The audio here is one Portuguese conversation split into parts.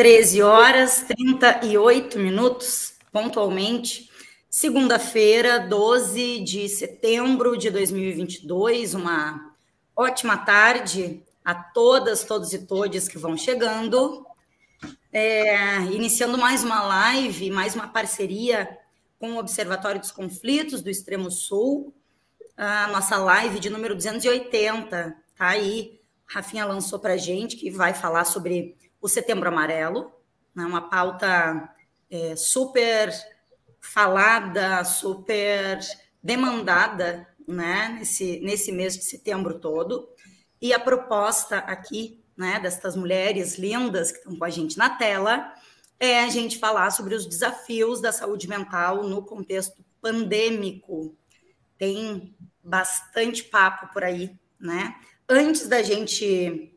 13 horas 38 minutos, pontualmente. Segunda-feira, 12 de setembro de 2022. Uma ótima tarde a todas, todos e todes que vão chegando. É, iniciando mais uma live, mais uma parceria com o Observatório dos Conflitos do Extremo Sul. A nossa live de número 280. Tá aí. Rafinha lançou para gente que vai falar sobre o Setembro Amarelo, né, uma pauta é, super falada, super demandada né, nesse, nesse mês de setembro todo. E a proposta aqui, né, destas mulheres lindas que estão com a gente na tela, é a gente falar sobre os desafios da saúde mental no contexto pandêmico. Tem bastante papo por aí, né? Antes da gente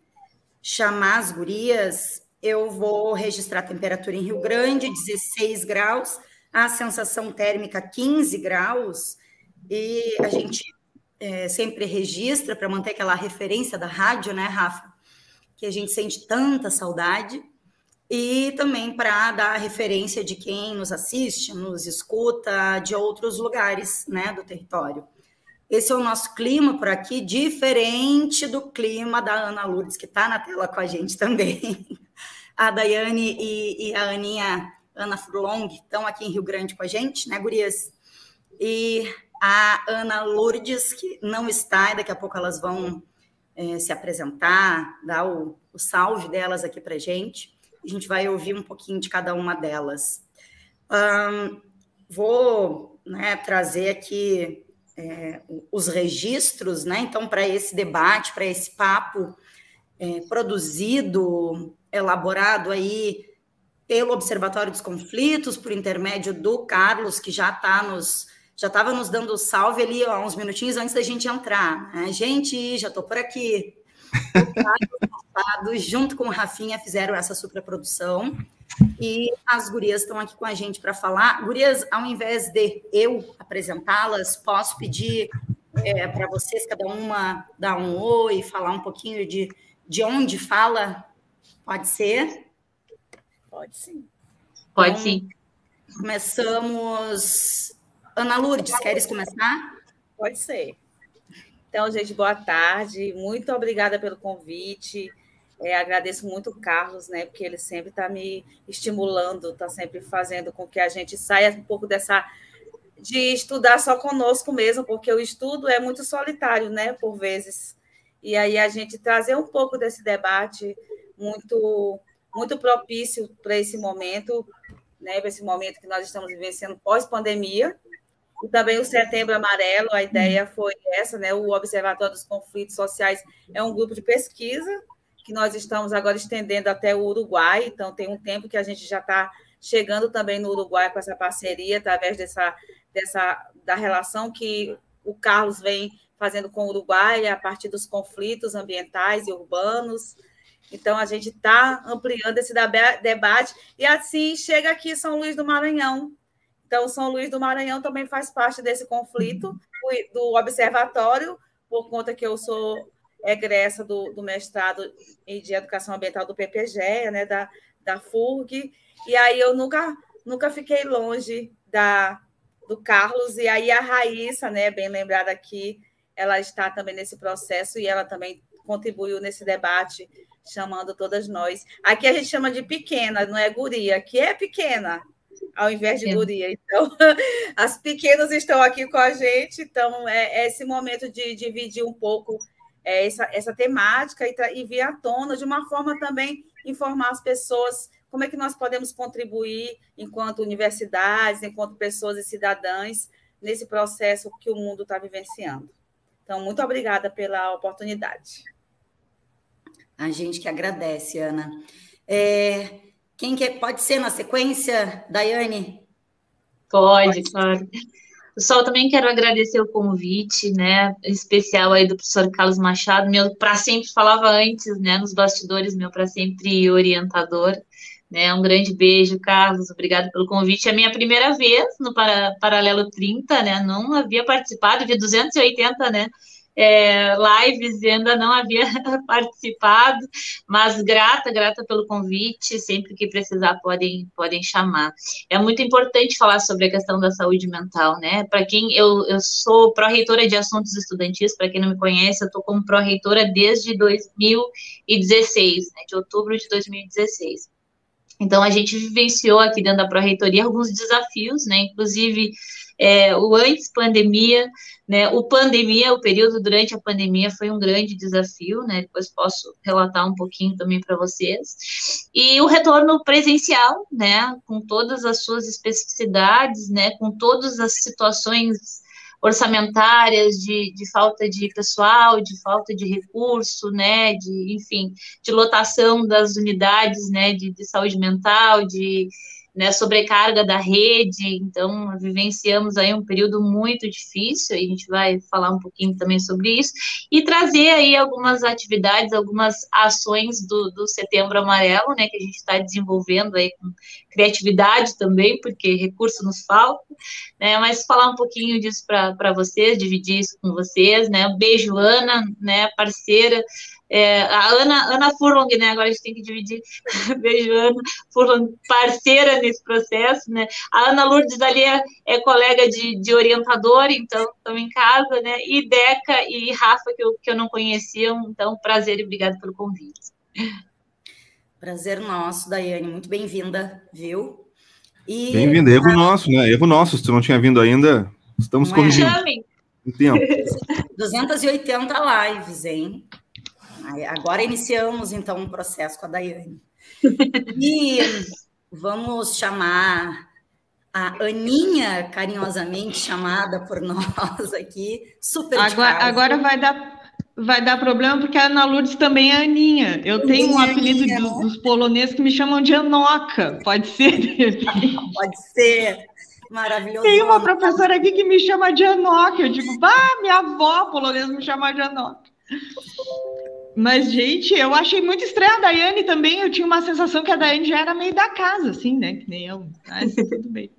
chamar as gurias, eu vou registrar a temperatura em Rio Grande, 16 graus, a sensação térmica 15 graus, e a gente é, sempre registra para manter aquela referência da rádio, né, Rafa? Que a gente sente tanta saudade, e também para dar a referência de quem nos assiste, nos escuta de outros lugares né, do território. Esse é o nosso clima por aqui, diferente do clima da Ana Lourdes, que está na tela com a gente também. A Daiane e, e a Aninha, Ana Furlong, estão aqui em Rio Grande com a gente, né, gurias? E a Ana Lourdes, que não está, e daqui a pouco elas vão é, se apresentar, dar o, o salve delas aqui para a gente. A gente vai ouvir um pouquinho de cada uma delas. Um, vou né, trazer aqui é, os registros, né? Então, para esse debate, para esse papo é, produzido, elaborado aí pelo Observatório dos Conflitos, por intermédio do Carlos, que já está nos já estava nos dando salve ali ó, uns minutinhos antes da gente entrar. Né? Gente, já estou por aqui. O Carlos, junto com o Rafinha, fizeram essa superprodução. E as gurias estão aqui com a gente para falar. Gurias, ao invés de eu apresentá-las, posso pedir é, para vocês, cada uma, dar um oi, falar um pouquinho de, de onde fala? Pode ser? Pode sim. Pode então, sim. Começamos. Ana Lourdes, queres começar? Pode ser. Então, gente, boa tarde. Muito obrigada pelo convite. É, agradeço muito o Carlos, né, porque ele sempre está me estimulando, está sempre fazendo com que a gente saia um pouco dessa de estudar só conosco mesmo, porque o estudo é muito solitário, né, por vezes. E aí a gente trazer um pouco desse debate muito muito propício para esse momento, né, para esse momento que nós estamos vivenciando pós-pandemia. E também o Setembro Amarelo, a ideia foi essa, né? O Observatório dos Conflitos Sociais é um grupo de pesquisa que nós estamos agora estendendo até o Uruguai, então tem um tempo que a gente já está chegando também no Uruguai com essa parceria, através dessa, dessa da relação que o Carlos vem fazendo com o Uruguai a partir dos conflitos ambientais e urbanos. Então, a gente está ampliando esse debate e assim chega aqui São Luís do Maranhão. Então, São Luís do Maranhão também faz parte desse conflito do observatório, por conta que eu sou egressa do, do mestrado de Educação Ambiental do PPG, né, da, da FURG, e aí eu nunca, nunca fiquei longe da, do Carlos, e aí a Raíssa, né, bem lembrada aqui, ela está também nesse processo e ela também contribuiu nesse debate, chamando todas nós. Aqui a gente chama de pequena, não é guria, aqui é pequena, ao invés de guria. Então, as pequenas estão aqui com a gente, então é, é esse momento de dividir um pouco é, essa, essa temática e, e vir à tona de uma forma também informar as pessoas como é que nós podemos contribuir enquanto universidades, enquanto pessoas e cidadãs nesse processo que o mundo está vivenciando. Então, muito obrigada pela oportunidade. A gente que agradece, Ana. É, quem que pode ser na sequência, Daiane? Pode, pode. claro. Pessoal, também quero agradecer o convite, né, especial aí do professor Carlos Machado, meu para sempre falava antes, né, nos bastidores, meu para sempre orientador, né, um grande beijo, Carlos, obrigado pelo convite, é a minha primeira vez no Paralelo 30, né, não havia participado, vi 280, né, é, lives e ainda não havia participado, mas grata, grata pelo convite, sempre que precisar podem, podem chamar. É muito importante falar sobre a questão da saúde mental, né? Para quem, eu, eu sou pró-reitora de assuntos estudantis, para quem não me conhece, eu estou como pró-reitora desde 2016, né, de outubro de 2016. Então, a gente vivenciou aqui dentro da Pró-Reitoria alguns desafios, né, inclusive é, o antes pandemia, né, o pandemia, o período durante a pandemia foi um grande desafio, né, depois posso relatar um pouquinho também para vocês, e o retorno presencial, né, com todas as suas especificidades, né, com todas as situações orçamentárias, de, de falta de pessoal, de falta de recurso, né, de, enfim, de lotação das unidades, né, de, de saúde mental, de né, sobrecarga da rede, então vivenciamos aí um período muito difícil, a gente vai falar um pouquinho também sobre isso, e trazer aí algumas atividades, algumas ações do, do Setembro Amarelo, né, que a gente está desenvolvendo aí com criatividade também, porque recurso nos falta, né, mas falar um pouquinho disso para vocês, dividir isso com vocês, né, beijo, Ana, né, parceira, é, a Ana, Ana Furlong, né? Agora a gente tem que dividir. Beijo, Ana Furlong, parceira nesse processo, né? A Ana Lourdes ali é, é colega de, de orientador, então estão em casa, né? E Deca e Rafa, que eu, que eu não conhecia, então prazer e obrigado pelo convite. Prazer nosso, Daiane, muito bem-vinda, viu? E... Bem-vinda, erro a... nosso, né? Erro nosso, se tu não tinha vindo ainda, estamos não corrigindo. É? Chamem! Tempo. 280 lives, hein? Agora iniciamos, então, um processo com a Daiane. E vamos chamar a Aninha, carinhosamente chamada por nós aqui, super agora, agora vai dar vai dar problema porque a Ana Lourdes também é Aninha. Eu tenho um apelido Aninha, dos, dos poloneses que me chamam de Anoca. Pode ser? Pode ser. Maravilhoso. Tem uma professora aqui que me chama de Anoca. Eu digo, ah, minha avó polonesa me chama de Anoca. Mas, gente, eu achei muito estranha a Daiane também. Eu tinha uma sensação que a Daiane já era meio da casa, assim, né? Que nem eu. Mas tudo bem.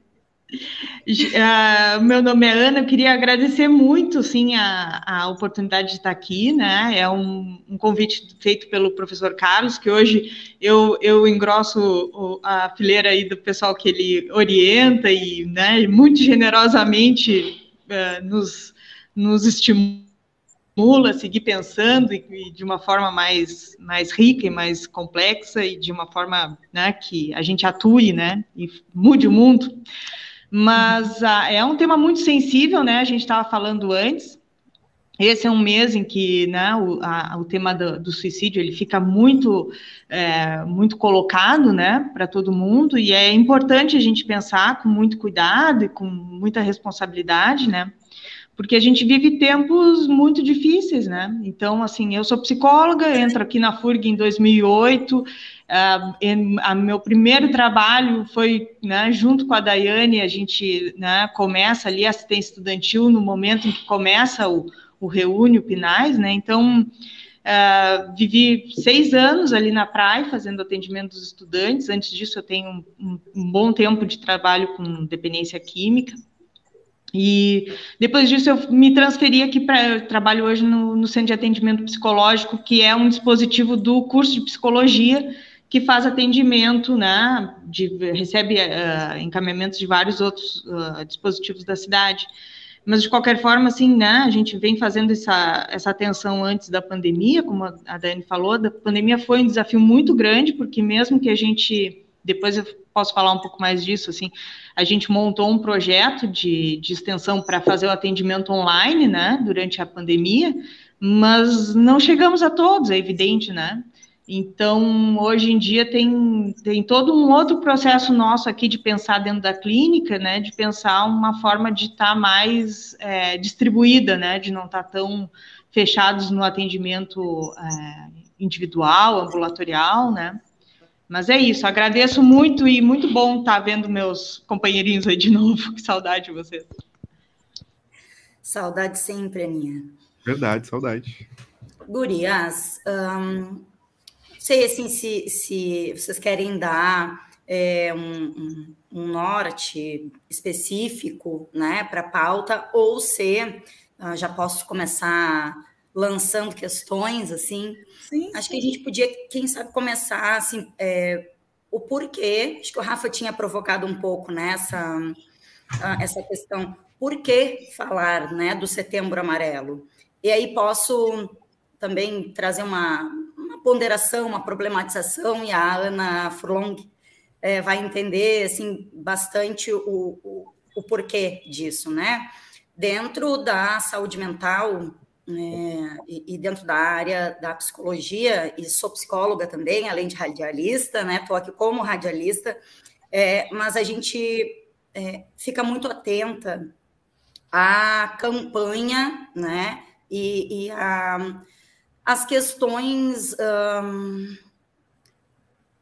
Uh, meu nome é Ana, eu queria agradecer muito, sim, a, a oportunidade de estar aqui, né, é um, um, convite feito pelo professor Carlos, que hoje eu, eu engrosso a fileira aí do pessoal que ele orienta e, né, muito generosamente uh, nos, nos estimula estimula a seguir pensando e, e, de uma forma mais, mais rica e mais complexa e de uma forma né, que a gente atue né, e mude o mundo. Mas ah, é um tema muito sensível, né? A gente estava falando antes. Esse é um mês em que né, o, a, o tema do, do, suicídio ele fica muito, é, muito colocado né, para todo mundo, e é importante a gente pensar com muito cuidado e com muita responsabilidade, né? Porque a gente vive tempos muito difíceis, né? Então, assim, eu sou psicóloga, entro aqui na FURG em 2008, uh, em, a meu primeiro trabalho foi, né, junto com a Daiane, a gente, né, começa ali a assistência estudantil no momento em que começa o, o Reúne, o Pinais, né? Então, uh, vivi seis anos ali na praia fazendo atendimento dos estudantes. Antes disso, eu tenho um, um bom tempo de trabalho com dependência química. E depois disso eu me transferi aqui para trabalho hoje no, no, Centro de Atendimento Psicológico, que é um dispositivo do curso de psicologia que faz atendimento, né, de, recebe uh, encaminhamentos de vários outros uh, dispositivos da cidade. Mas de qualquer forma, assim, né, a gente vem fazendo essa, essa atenção antes da pandemia, como a Dani falou, a pandemia foi um desafio muito grande, porque mesmo que a gente, depois eu posso falar um pouco mais disso, assim, a gente montou um projeto de, de extensão para fazer o atendimento online, né, durante a pandemia, mas não chegamos a todos, é evidente, né? Então, hoje em dia tem, tem todo um outro processo nosso aqui de pensar dentro da clínica, né, de pensar uma forma de estar tá mais é, distribuída, né, de não estar tá tão fechados no atendimento é, individual, ambulatorial, né, Mas é isso, agradeço muito e muito bom estar vendo meus companheirinhos aí de novo. Que saudade de vocês. Saudade sempre, Aninha. Verdade, saudade. Gurias, um, sei assim se, se vocês querem dar é, um, um, um, norte específico né, para a pauta, ou se uh, já posso começar lançando questões, assim. Sim, Acho sim. que a gente podia, quem sabe, começar assim, é, o porquê. Acho que o Rafa tinha provocado um pouco nessa né, uh, essa questão. Por que falar né, do setembro amarelo? E aí posso também trazer uma, uma ponderação, uma problematização, e a Ana Furlong é, vai entender assim, bastante o, o, o porquê disso, né? Dentro da saúde mental, né, e, e, dentro da área da psicologia, e sou psicóloga também, além de radialista, né? Estou aqui como radialista, é, mas a gente é, fica muito atenta à campanha, né? E, e a, as questões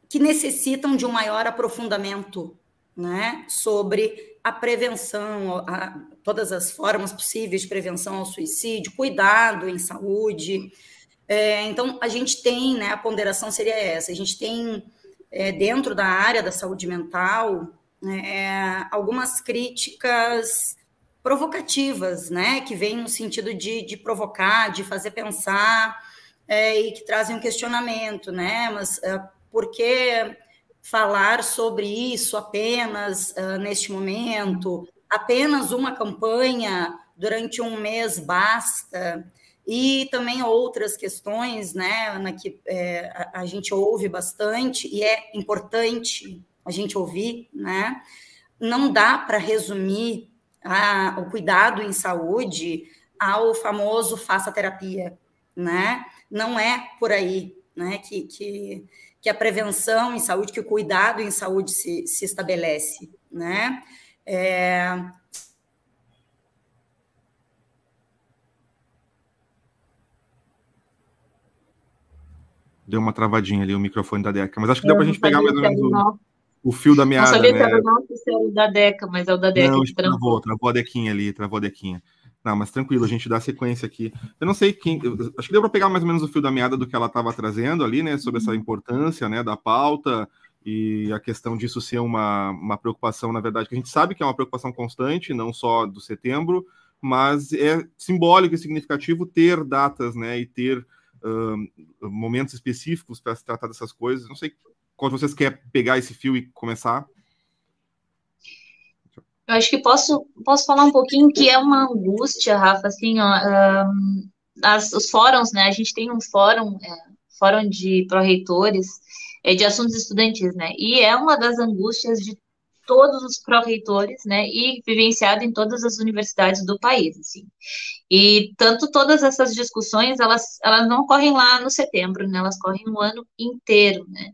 que necessitam de um maior aprofundamento né, sobre a prevenção, a, todas as formas possíveis de prevenção ao suicídio, cuidado em saúde. É, então, a gente tem, né, a ponderação seria essa, a gente tem é, dentro da área da saúde mental é, algumas críticas provocativas, né, que vêm no sentido de, de provocar, de fazer pensar, é, e que trazem um questionamento, né? Mas uh, por que falar sobre isso apenas uh, neste momento? Apenas uma campanha durante um mês basta? E também outras questões, né, Ana, que é, a, a gente ouve bastante e é importante a gente ouvir, né? Não dá para resumir a, o cuidado em saúde ao famoso faça terapia, né? não é por aí né, que, que, que a prevenção em saúde, que o cuidado em saúde se, se estabelece. Né? É, Deu uma travadinha ali o microfone da Deca, mas acho que deu para a gente pegar mais ou menos o, o, fio da meada. Não sabia né? que era o nosso, se era o da Deca, mas é o da Deca. Não, que travou, travou a Dequinha ali, travou a Dequinha. Não, mas tranquilo, a gente dá sequência aqui. Eu não sei quem. Acho que deu para pegar mais ou menos o fio da meada do que ela estava trazendo ali, né? Sobre essa uhum. importância né, da pauta e a questão disso ser uma, uma preocupação, na verdade, que a gente sabe que é uma preocupação constante, não só do setembro, mas é simbólico e significativo ter datas, né? E ter uh, momentos específicos para se tratar dessas coisas. Não sei qual de vocês quer pegar esse fio e começar. Eu acho que posso, posso falar um pouquinho que é uma angústia, Rafa, assim, ó, um, as, os fóruns, né, a gente tem um fórum, é, fórum de pró-reitores, é, de assuntos estudantis, né, e é uma das angústias de todos os pró-reitores, né, e vivenciado em todas as universidades do país, assim. E tanto todas essas discussões, elas, elas não ocorrem lá no setembro, né, elas correm o ano inteiro, né.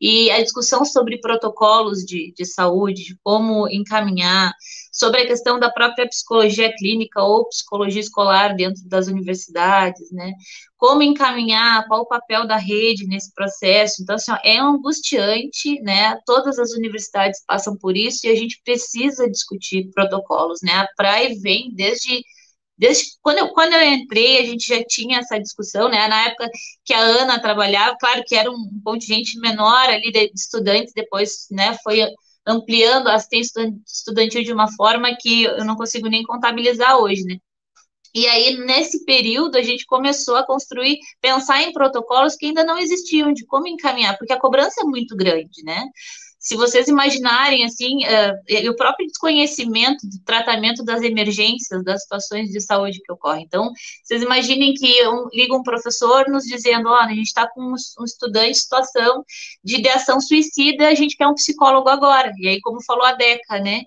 E a discussão sobre protocolos de, de saúde, de como encaminhar, sobre a questão da própria psicologia clínica ou psicologia escolar dentro das universidades, né? Como encaminhar, qual o papel da rede nesse processo. Então, assim, é angustiante, né? Todas as universidades passam por isso e a gente precisa discutir protocolos, né? A PRAE vem desde Desde quando eu, quando eu entrei, a gente já tinha essa discussão, né? Na época que a Ana trabalhava, claro que era um contingente menor ali de estudantes, depois, né, foi ampliando a assistência estudantil de uma forma que eu não consigo nem contabilizar hoje, né? E aí, nesse período, a gente começou a construir, pensar em protocolos que ainda não existiam, de como encaminhar, porque a cobrança é muito grande, né? Se vocês imaginarem, assim, uh, o próprio desconhecimento do tratamento das emergências, das situações de saúde que ocorrem. Então, vocês imaginem que um, liga um professor nos dizendo, oh, a gente está com um, um, estudante em situação de ideação suicida, a gente quer um psicólogo agora. E aí, como falou a Deca, né?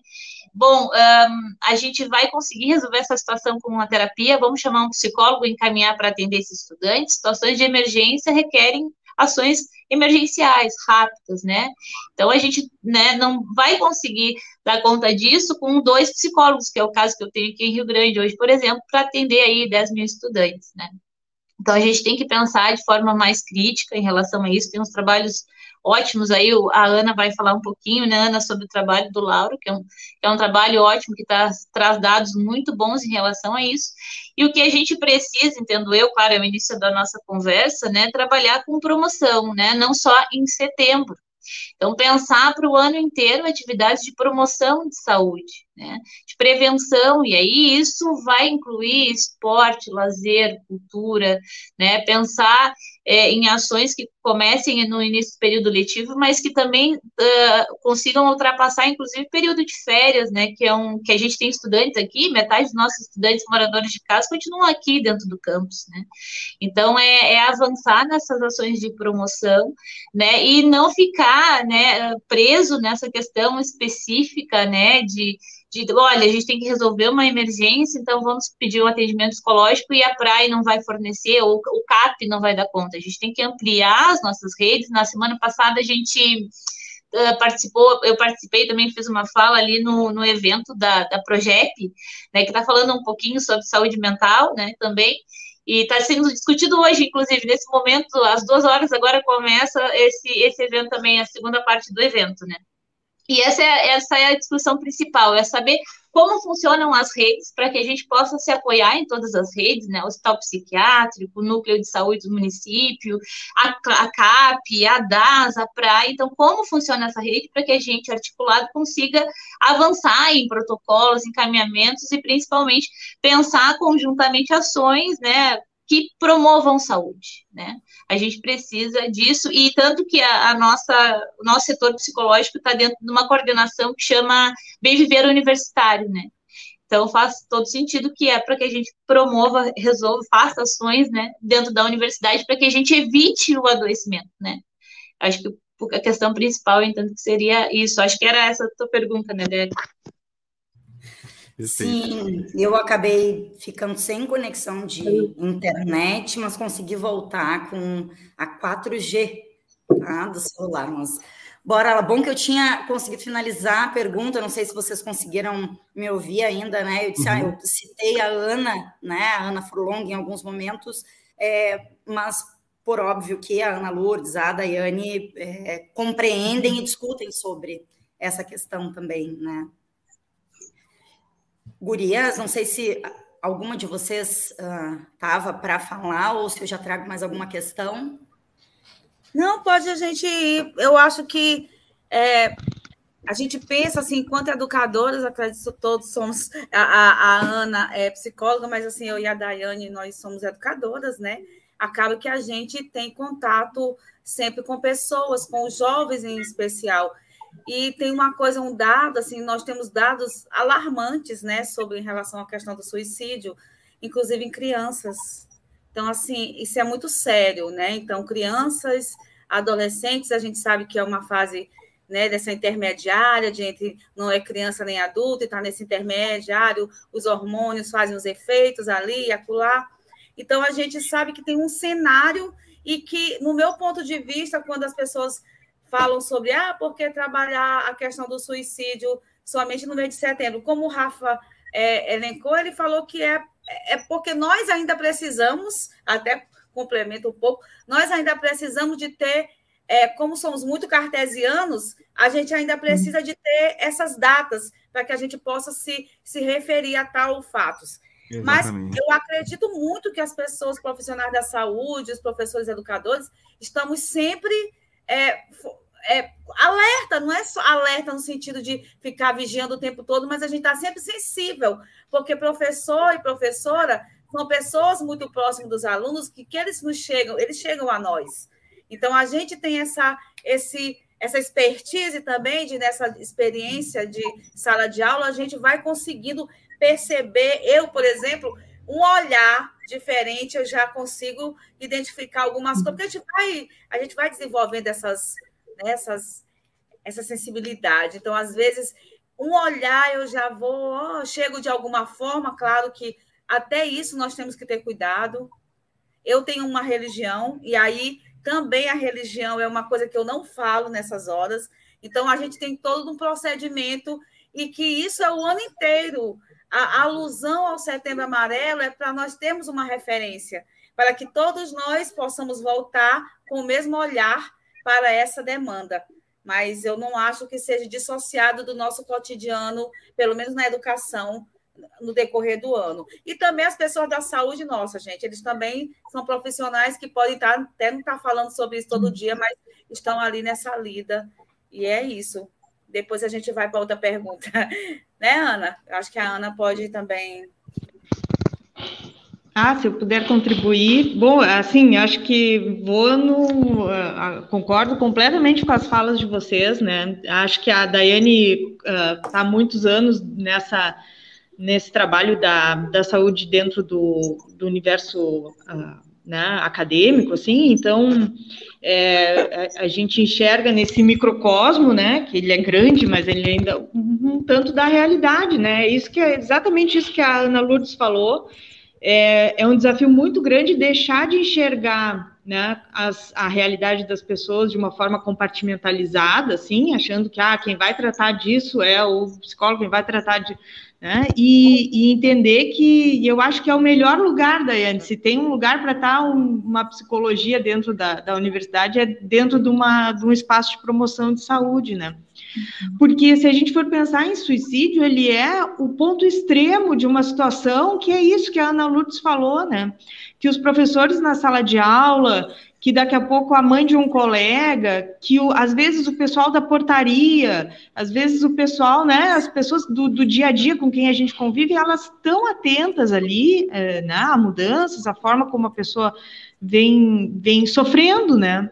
Bom, um, a gente vai conseguir resolver essa situação com uma terapia, vamos chamar um psicólogo encaminhar para atender esse estudante. Situações de emergência requerem ações emergenciais, rápidas, né? Então a gente né, não vai conseguir dar conta disso com dois psicólogos, que é o caso que eu tenho aqui em Rio Grande hoje, por exemplo, para atender aí 10 mil estudantes, né? Então, a gente tem que pensar de forma mais crítica em relação a isso. Tem uns trabalhos ótimos aí, a Ana vai falar um pouquinho, né, Ana, sobre o trabalho do Lauro, que é um, que é um trabalho ótimo, que tá, traz dados muito bons em relação a isso. E o que a gente precisa, entendo eu, claro, é o início da nossa conversa, né, trabalhar com promoção, né, não só em setembro. Então, pensar para o ano inteiro atividades de promoção de saúde, né, de prevenção, e aí isso vai incluir esporte, lazer, cultura, né, pensar é, em ações que comecem no início do período letivo, mas que também uh, consigam ultrapassar, inclusive, período de férias, né, que é um que a gente tem estudantes aqui, metade dos nossos estudantes moradores de casa continuam aqui dentro do campus, né, então é, é avançar nessas ações de promoção, né, e não ficar, né, preso nessa questão específica, né, de de, olha, a gente tem que resolver uma emergência, então vamos pedir um atendimento psicológico e a praia não vai fornecer, ou o CAP não vai dar conta. A gente tem que ampliar as nossas redes. Na semana passada a gente uh, participou, eu participei também, fiz uma fala ali no, no evento da, da Progep, né, que está falando um pouquinho sobre saúde mental, né, também, e está sendo discutido hoje, inclusive, nesse momento, às duas horas agora começa esse, esse evento também, a segunda parte do evento, né. E essa é, essa é a discussão principal, é saber como funcionam as redes para que a gente possa se apoiar em todas as redes, né? O hospital psiquiátrico, o núcleo de saúde do município, a, a CAP, a DAS, a PRAE. Então, como funciona essa rede para que a gente, articulado, consiga avançar em protocolos, encaminhamentos e, principalmente, pensar conjuntamente ações, né? Que promovam saúde, né? A gente precisa disso e tanto que a, a nossa, o nosso setor psicológico está dentro de uma coordenação que chama Bem Viver Universitário, né? Então faz todo sentido que é para que a gente promova, resolva, faça ações, né, dentro da universidade para que a gente evite o adoecimento, né? Acho que a questão principal, então, seria isso. Acho que era essa a tua pergunta, né, Débora? Sim, eu acabei ficando sem conexão de internet, mas consegui voltar com a 4G tá, do celular. Mas bora lá, bom que eu tinha conseguido finalizar a pergunta, não sei se vocês conseguiram me ouvir ainda, né? Eu disse, ah, uhum. ah, eu citei a Ana, né? A Ana Furlong em alguns momentos, é, mas por óbvio que a Ana Lourdes, a Daiane é, compreendem e discutem sobre essa questão também, né? Gurias, não sei se alguma de vocês estava uh, para falar ou se eu já trago mais alguma questão. Não, pode a gente ir. Eu acho que é, a gente pensa assim, enquanto educadoras, acredito todos somos. A, a, a, Ana é psicóloga, mas assim, eu e a Daiane, nós somos educadoras, né? Acaba que a gente tem contato sempre com pessoas, com os jovens em especial. E tem uma coisa, um dado, assim, nós temos dados alarmantes, né, sobre em relação à questão do suicídio, inclusive em crianças. Então, assim, isso é muito sério, né? Então, crianças, adolescentes, a gente sabe que é uma fase né, dessa intermediária, de entre não é criança nem adulto, e está nesse intermediário, os hormônios fazem os efeitos ali e acolá. Então, a gente sabe que tem um cenário e que, no meu ponto de vista, quando as pessoas falam sobre, ah, por que trabalhar a questão do suicídio somente no mês de setembro? Como o Rafa é, elencou, ele falou que é, é porque nós ainda precisamos, até complemento um pouco, nós ainda precisamos de ter, é, como somos muito cartesianos, a gente ainda precisa de ter essas datas para que a gente possa se, se referir a tal fatos. Exatamente. Mas eu acredito muito que as pessoas profissionais da saúde, os professores educadores, estamos sempre é, é, alerta, não é só alerta no sentido de ficar vigiando o tempo todo, mas a gente está sempre sensível, porque professor e professora são pessoas muito próximas dos alunos que, que eles nos chegam, eles chegam a nós. Então a gente tem essa esse essa expertise também de nessa experiência de sala de aula, a gente vai conseguindo perceber, eu, por exemplo, um olhar diferente, eu já consigo identificar algumas coisas, porque a gente vai, a gente vai desenvolvendo essas, né, essas, essa sensibilidade. Então, às vezes, um olhar eu já vou, oh, chego de alguma forma, claro que até isso nós temos que ter cuidado. Eu tenho uma religião, e aí também a religião é uma coisa que eu não falo nessas horas. Então, a gente tem todo um procedimento, e que isso é o ano inteiro. A, alusão ao setembro amarelo é para nós termos uma referência. para que todos nós possamos voltar com o mesmo olhar para essa demanda. Mas eu não acho que seja dissociado do nosso cotidiano, pelo menos na educação, no decorrer do ano. E também as pessoas da saúde nossa, gente, eles também são profissionais que podem estar, até não estar falando sobre isso todo dia, mas estão ali nessa lida. E é isso. Depois a gente vai para outra pergunta. Né, Ana? Acho que a Ana pode também. Ah, se eu puder contribuir. Bom, assim, acho que vou no. Uh, concordo completamente com as falas de vocês, né? Acho que a Daiane está uh, há muitos anos nessa nesse trabalho da, da saúde dentro do, do universo uh, né, acadêmico, assim, então é, a, a, gente enxerga nesse microcosmo, né, que ele é grande, mas ele ainda um, um tanto da realidade, né, isso que é exatamente isso que a Ana Lourdes falou, é, é um desafio muito grande deixar de enxergar né, as, a realidade das pessoas de uma forma compartimentalizada, assim, achando que ah, quem vai tratar disso é o psicólogo, quem vai tratar de né? E, e, entender que eu acho que é o melhor lugar, Daiane, se tem um lugar para estar tá um, uma psicologia dentro da, da universidade, é dentro de, uma, de um espaço de promoção de saúde, né? Porque se a gente for pensar em suicídio, ele é o ponto extremo de uma situação que é isso que a Ana Lourdes falou, né? Que os professores na sala de aula, que daqui a pouco a mãe de um colega, que o, às vezes o pessoal da portaria, às vezes o pessoal, né, as pessoas do, do dia a dia com quem a gente convive, elas estão atentas ali, é, né, a mudanças, a forma como a pessoa vem, vem sofrendo, né?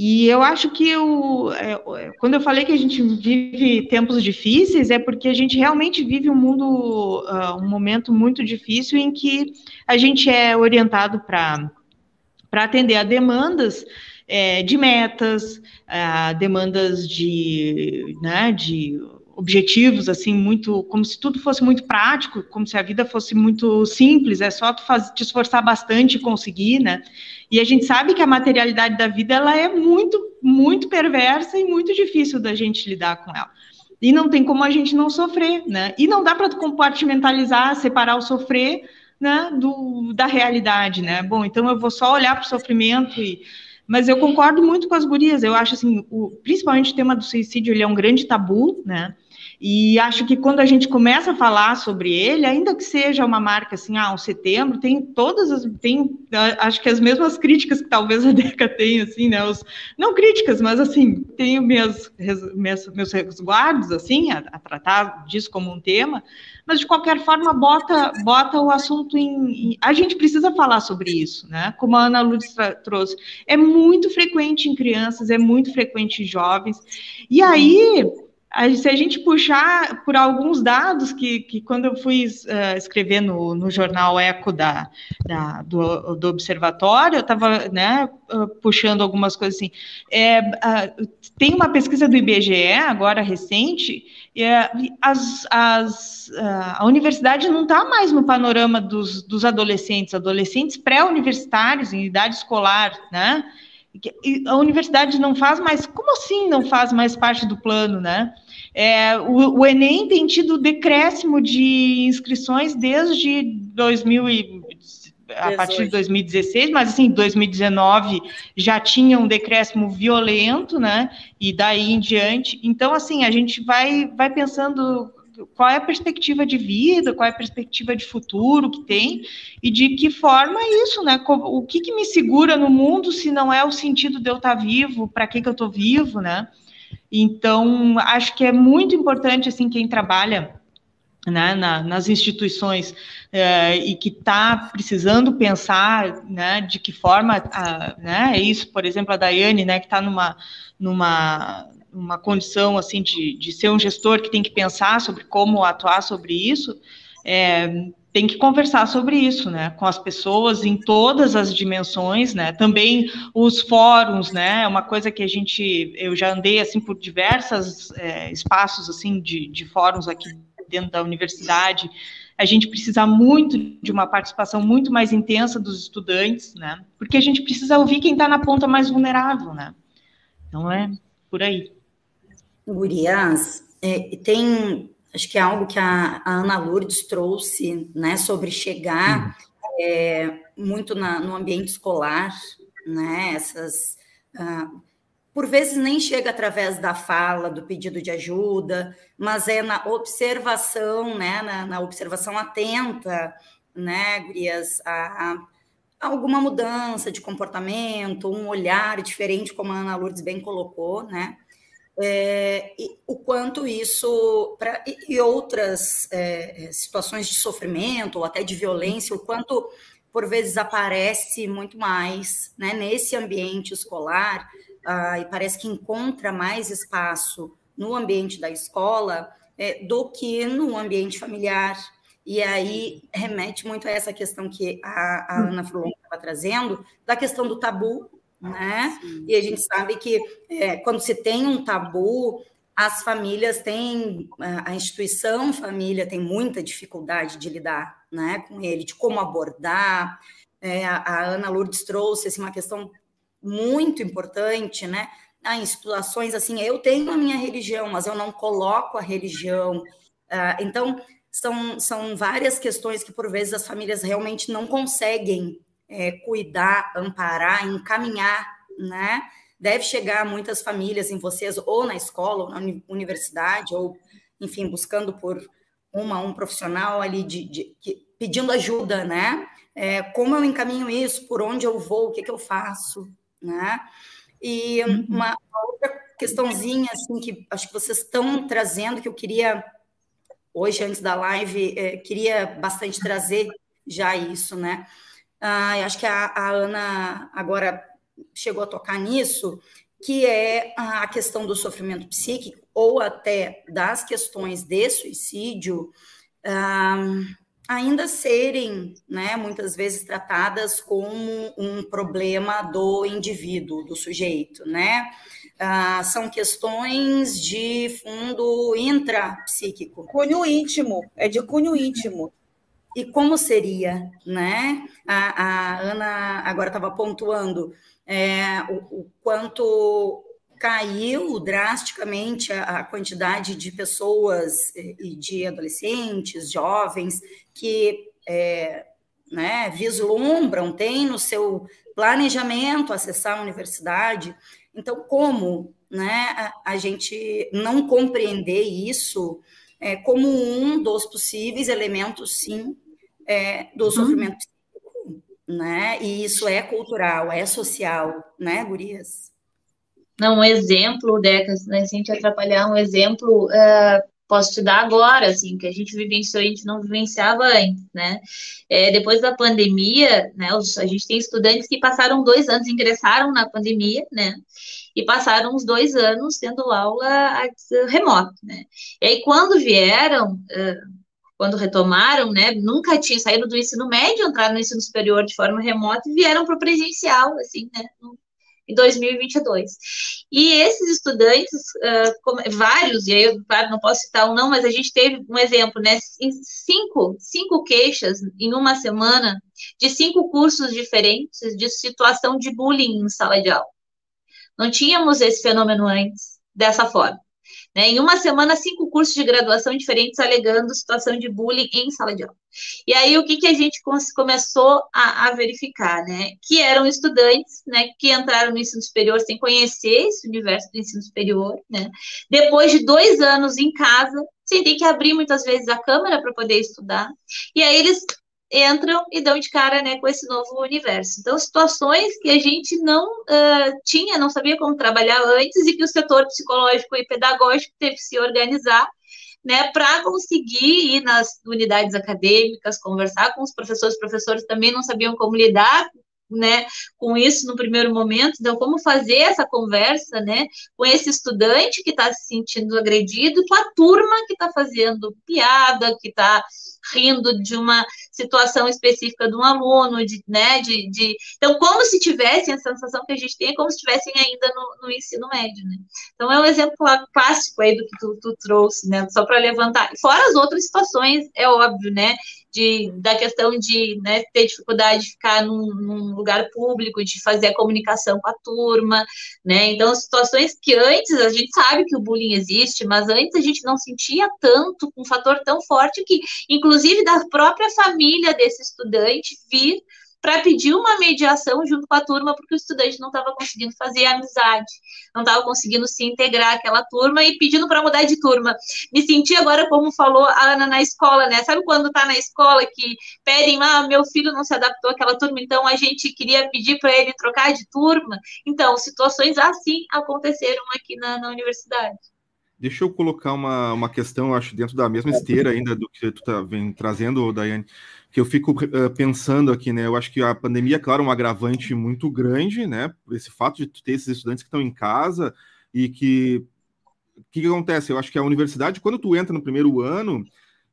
E eu acho que eu, é, quando eu falei que a gente vive tempos difíceis, é porque a gente realmente vive um mundo, uh, um momento muito difícil em que a gente é orientado para para atender a demandas é, de metas, a demandas de, né, de objetivos, assim, muito, como se tudo fosse muito prático, como se a vida fosse muito simples, é só tu faz, te esforçar bastante e conseguir, né? E a gente sabe que a materialidade da vida, ela é muito, muito perversa e muito difícil da gente lidar com ela. E não tem como a gente não sofrer, né? E não dá para compartimentalizar, separar o sofrer né, do, da realidade, né? Bom, então eu vou só olhar para o sofrimento e mas eu concordo muito com as gurias. Eu acho assim, o, principalmente o tema do suicídio, ele é um grande tabu, né? E acho que quando a gente começa a falar sobre ele, ainda que seja uma marca assim, ah, um setembro, tem todas as, tem, acho que as mesmas críticas que talvez a Deca tenha, assim, né, os, não críticas, mas assim, tenho meus, meus, meus resguardos, assim, a, a, tratar disso como um tema, mas de qualquer forma bota, bota o assunto em, em, a gente precisa falar sobre isso, né, como a Ana Lourdes trouxe, é muito frequente em crianças, é muito frequente em jovens, e aí se a gente puxar por alguns dados que, que quando eu fui uh, escrever no, no jornal Eco da, da do, do, Observatório, eu estava né, uh, puxando algumas coisas assim. É, uh, tem uma pesquisa do IBGE, agora recente, é, as, as, a universidade não está mais no panorama dos, dos adolescentes, adolescentes pré-universitários, em idade escolar, né? A universidade não faz mais, como assim não faz mais parte do plano, né? É, o, o, Enem tem tido decréscimo de inscrições desde 2000 e, a partir de 2016, mas assim, 2019 já tinha um decréscimo violento, né? E daí em diante. Então, assim, a gente vai, vai pensando qual é a perspectiva de vida, qual é a perspectiva de futuro que tem e de que forma é isso, né? O que, que me segura no mundo se não é o sentido de eu estar vivo, para que, que eu estou vivo, né? Então, acho que é muito importante, assim, quem trabalha né, na, nas instituições é, e que está precisando pensar né, de que forma a, né, é isso, por exemplo, a Daiane, né, que está numa, numa, uma condição assim de, de ser um gestor que tem que pensar sobre como atuar sobre isso, é, tem que conversar sobre isso, né, com as pessoas em todas as dimensões, né, também os fóruns, né, é uma coisa que a gente, eu já andei, assim, por diversos é, espaços, assim, de, de fóruns aqui dentro da universidade, a gente precisa muito de uma participação muito mais intensa dos estudantes, né, porque a gente precisa ouvir quem está na ponta mais vulnerável, né, então é por aí. Gurias, é, tem, acho que é algo que a, a, Ana Lourdes trouxe, né, sobre chegar é, muito na, no ambiente escolar, né? Essas. Ah, por vezes nem chega através da fala, do pedido de ajuda, mas é na observação, né? Na, na observação atenta, né, Gurias, a, a alguma mudança de comportamento, um olhar diferente, como a Ana Lourdes bem colocou, né? É, o quanto isso, pra, e, outras é, é, situações de sofrimento ou até de violência, o quanto por vezes aparece muito mais né, nesse ambiente escolar, ah, e parece que encontra mais espaço no ambiente da escola é, do que no ambiente familiar. E aí remete muito a essa questão que a, a Ana Furlong estava trazendo, da questão do tabu, né? Sim. E a gente sabe que é, quando se tem um tabu, as famílias têm, a instituição família tem muita dificuldade de lidar né, com ele, de como abordar. É, a Ana Lourdes trouxe assim, uma questão muito importante, né? Ah, em situações assim, eu tenho a minha religião, mas eu não coloco a religião. Ah, então, são, são várias questões que, por vezes, as famílias realmente não conseguem é, cuidar, amparar, encaminhar, né? Deve chegar muitas famílias em vocês, ou na escola, ou na universidade, ou, enfim, buscando por uma, um profissional ali de, de, de pedindo ajuda, né? É, como eu encaminho isso, por onde eu vou, o que, que eu faço, né? E uhum. uma, uma outra questãozinha, assim, que acho que vocês estão trazendo, que eu queria, hoje, antes da live, é, queria bastante trazer já isso, né? Ah, acho que a, a, Ana agora chegou a tocar nisso, que é a questão do sofrimento psíquico, ou até das questões de suicídio, ah, ainda serem, né, muitas vezes tratadas como um problema do indivíduo, do sujeito, né? Ah, são questões de fundo intrapsíquico. Cunho íntimo, é de cunho íntimo. E como seria, né? A, a Ana agora estava pontuando é, o, o, quanto caiu drasticamente a, a, quantidade de pessoas e de adolescentes, jovens que é, né, vislumbram, têm no seu planejamento acessar a universidade. Então, como né, a, a gente não compreender isso é, como um dos possíveis elementos, sim, é, do uhum. sofrimento psíquico, né? E isso é cultural, é social, né, Gurias? Não, um exemplo, Deca, né, se a gente atrapalhar, um exemplo, uh, posso te dar agora, assim, que a gente vivenciou, a gente não vivenciava antes, né? É, depois da pandemia, né, os, a gente tem estudantes que passaram dois anos, ingressaram na pandemia, né? E passaram uns dois anos tendo aula remoto, né? E aí, quando vieram, uh, quando retomaram, né, nunca tinham saído do ensino médio, entraram no ensino superior de forma remota e vieram para o presencial, assim, né, em 2022. E esses estudantes, uh, vários, e aí eu, claro, não posso citar um não, mas a gente teve um exemplo, né, cinco, cinco queixas em uma semana de cinco cursos diferentes de situação de bullying em sala de aula. Não tínhamos esse fenômeno antes, dessa forma. Né? Em uma semana, cinco cursos de graduação diferentes alegando situação de bullying em sala de aula. E aí, o que, que a gente começou a, a verificar? Né? Que eram estudantes né, que entraram no ensino superior sem conhecer esse universo do ensino superior, né? depois de dois anos em casa, sem ter que abrir muitas vezes a câmera para poder estudar. E aí eles entram e dão de cara né, com esse novo universo. Então, situações que a gente não uh, tinha, não sabia como trabalhar antes e que o setor psicológico e pedagógico teve que se organizar né, para conseguir ir nas unidades acadêmicas, conversar com os professores. Os professores também não sabiam como lidar né, com isso no primeiro momento. Então, como fazer essa conversa, né, com esse estudante que está se sentindo agredido, com a turma que está fazendo piada, que está rindo de uma situação específica de um aluno, de, né, de, de, então como se tivessem a sensação que a gente tem, é como se estivessem ainda no, no, ensino médio, né? Então é um exemplo clássico aí do que tu, tu trouxe, né? Só para levantar. Fora as outras situações, é óbvio, né? de, da questão de né, ter dificuldade de ficar num, num, lugar público, de fazer a comunicação com a turma, né? Então, situações que antes a gente sabe que o bullying existe, mas antes a gente não sentia tanto, um fator tão forte que, inclusive, da própria família desse estudante vir para pedir uma mediação junto com a turma, porque o estudante não estava conseguindo fazer amizade, não estava conseguindo se integrar àquela turma e pedindo para mudar de turma. Me senti agora, como falou a Ana na escola, né? Sabe quando está na escola que pedem, ah, meu filho não se adaptou àquela turma, então a gente queria pedir para ele trocar de turma? Então, situações assim aconteceram aqui na, na universidade. Deixa eu colocar uma, uma questão, acho, dentro da mesma esteira ainda do que tu tá, vem trazendo, Daiane que eu fico uh, pensando aqui, né? Eu acho que a pandemia, é claro, um agravante muito grande, né? Esse fato de ter esses estudantes que estão em casa e que. O que, que acontece? Eu acho que a universidade, quando tu entra no primeiro ano,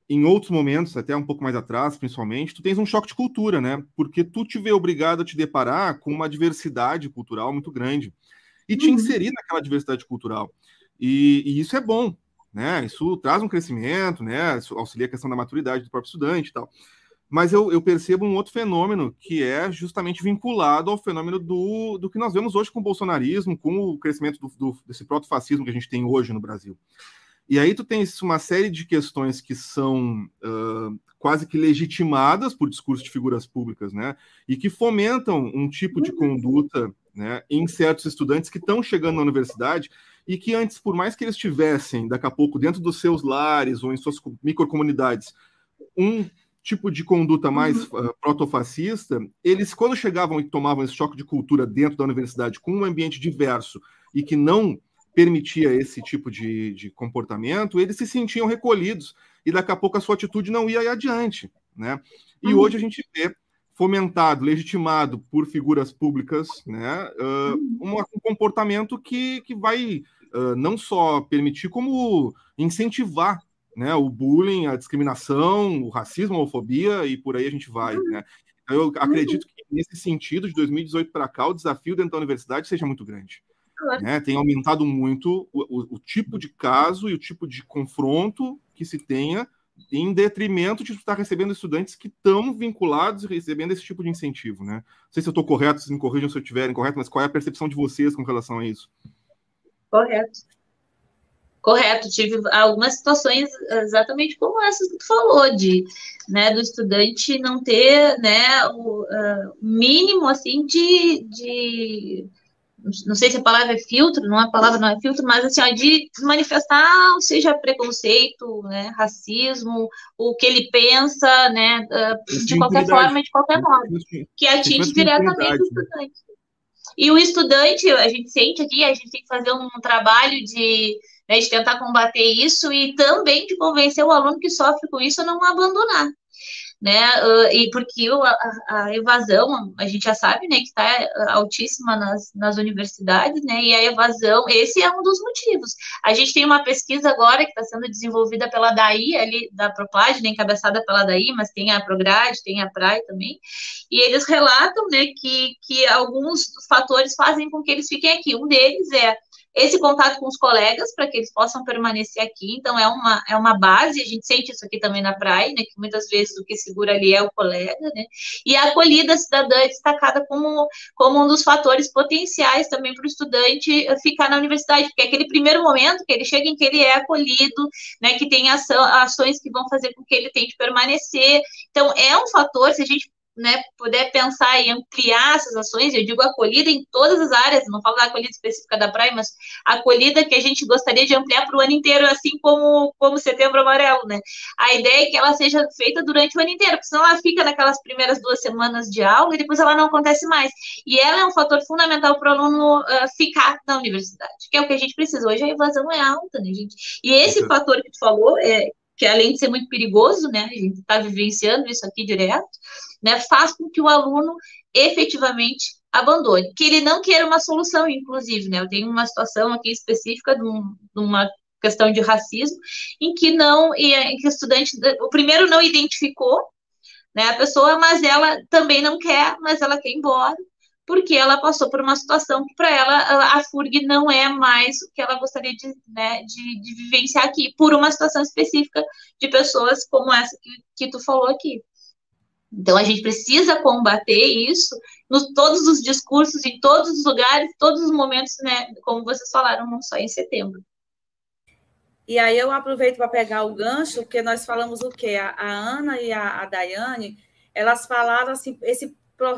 em outros momentos, até um pouco mais atrás, principalmente, tu tens um choque de cultura, né? Porque tu te vê obrigado a te deparar com uma diversidade cultural muito grande e te uhum. inserir naquela diversidade cultural. E, e, isso é bom, né? Isso traz um crescimento, né? Isso auxilia a questão da maturidade do próprio estudante e tal. Mas eu, eu, percebo um outro fenômeno que é justamente vinculado ao fenômeno do, do que nós vemos hoje com o bolsonarismo, com o crescimento do, do, desse proto-fascismo que a gente tem hoje no Brasil. E aí tu tens uma série de questões que são uh, quase que legitimadas por discurso de figuras públicas, né? E que fomentam um tipo de conduta né, em certos estudantes que estão chegando na universidade e que antes, por mais que eles tivessem, daqui a pouco, dentro dos seus lares ou em suas microcomunidades, um tipo de conduta mais uhum. uh, protofascista, eles, quando chegavam e tomavam esse choque de cultura dentro da universidade, com um ambiente diverso e que não permitia esse tipo de, de comportamento, eles se sentiam recolhidos e daqui a pouco a sua atitude não ia adiante, né? E uhum. hoje a gente vê fomentado, legitimado por figuras públicas, né, uh, um, um, comportamento que, que vai uh, não só permitir, como incentivar né, o bullying, a discriminação, o racismo, a homofobia e por aí a gente vai, né? Eu acredito que nesse sentido, de 2018 para cá, o desafio dentro da universidade seja muito grande. Né? Tem aumentado muito o, o, o, tipo de caso e o tipo de confronto que se tenha em detrimento de estar recebendo estudantes que estão vinculados e recebendo esse tipo de incentivo, né? Não sei se eu estou correto, se me corrijam se eu estiver incorreto, mas qual é a percepção de vocês com relação a isso? Correto. Correto, tive algumas situações exatamente como essas que tu falou, de, né, do estudante não ter, né, o uh, mínimo, assim, de, de, não sei se a palavra é filtro, não é a palavra não é filtro, mas, assim, ó, de manifestar, seja preconceito, né, racismo, o que ele pensa, né, uh, de qualquer forma, de qualquer modo, que atinge diretamente o estudante. E o estudante, a gente sente aqui, a gente tem que fazer um trabalho de né, de tentar combater isso e também de convencer o aluno que sofre com isso a não abandonar. Né, uh, e porque a, a, evasão, a gente já sabe, né, que está altíssima nas, nas universidades, né, e a evasão, esse é um dos motivos. A gente tem uma pesquisa agora que está sendo desenvolvida pela DAI, ali, da Proplag, né, encabeçada pela DAI, mas tem a Prograde, tem a PRAE também, e eles relatam, né, que, que alguns fatores fazem com que eles fiquem aqui. Um deles é esse contato com os colegas para que eles possam permanecer aqui. Então, é uma, é uma base, a gente sente isso aqui também na praia, né, que muitas vezes o que segura ali é o colega, né, e a acolhida cidadã é destacada como, como um dos fatores potenciais também para o estudante ficar na universidade, porque é aquele primeiro momento que ele chega em que ele é acolhido, né, que tem ação, ações que vão fazer com que ele tente permanecer. Então, é um fator, se a gente né, puder pensar e ampliar essas ações, eu digo acolhida em todas as áreas, não falo da acolhida específica da praia, mas acolhida que a gente gostaria de ampliar para o ano inteiro, assim como, como setembro amarelo, né? A ideia é que ela seja feita durante o ano inteiro, porque senão ela fica naquelas primeiras duas semanas de aula e depois ela não acontece mais. E ela é um fator fundamental para o aluno uh, ficar na universidade, que é o que a gente precisa. Hoje a evasão é alta, né, gente? E esse uhum. fator que tu falou, é, que além de ser muito perigoso, né, a gente está vivenciando isso aqui direto, né, faz com que o aluno efetivamente abandone, que ele não queira uma solução, inclusive, né, eu tenho uma situação aqui específica de, um, de uma questão de racismo, em que não, em que o estudante, o primeiro não identificou, né, a pessoa, mas ela também não quer, mas ela quer ir embora, porque ela passou por uma situação que para ela a FURG não é mais o que ela gostaria de, né, de, de, vivenciar aqui, por uma situação específica de pessoas como essa que, que tu falou aqui. Então a gente precisa combater isso nos todos os discursos, em todos os lugares, todos os momentos, né, como vocês falaram, não só em setembro. E aí eu aproveito para pegar o gancho, porque nós falamos o quê? A, a Ana e a, a Daiane, elas falaram assim, esse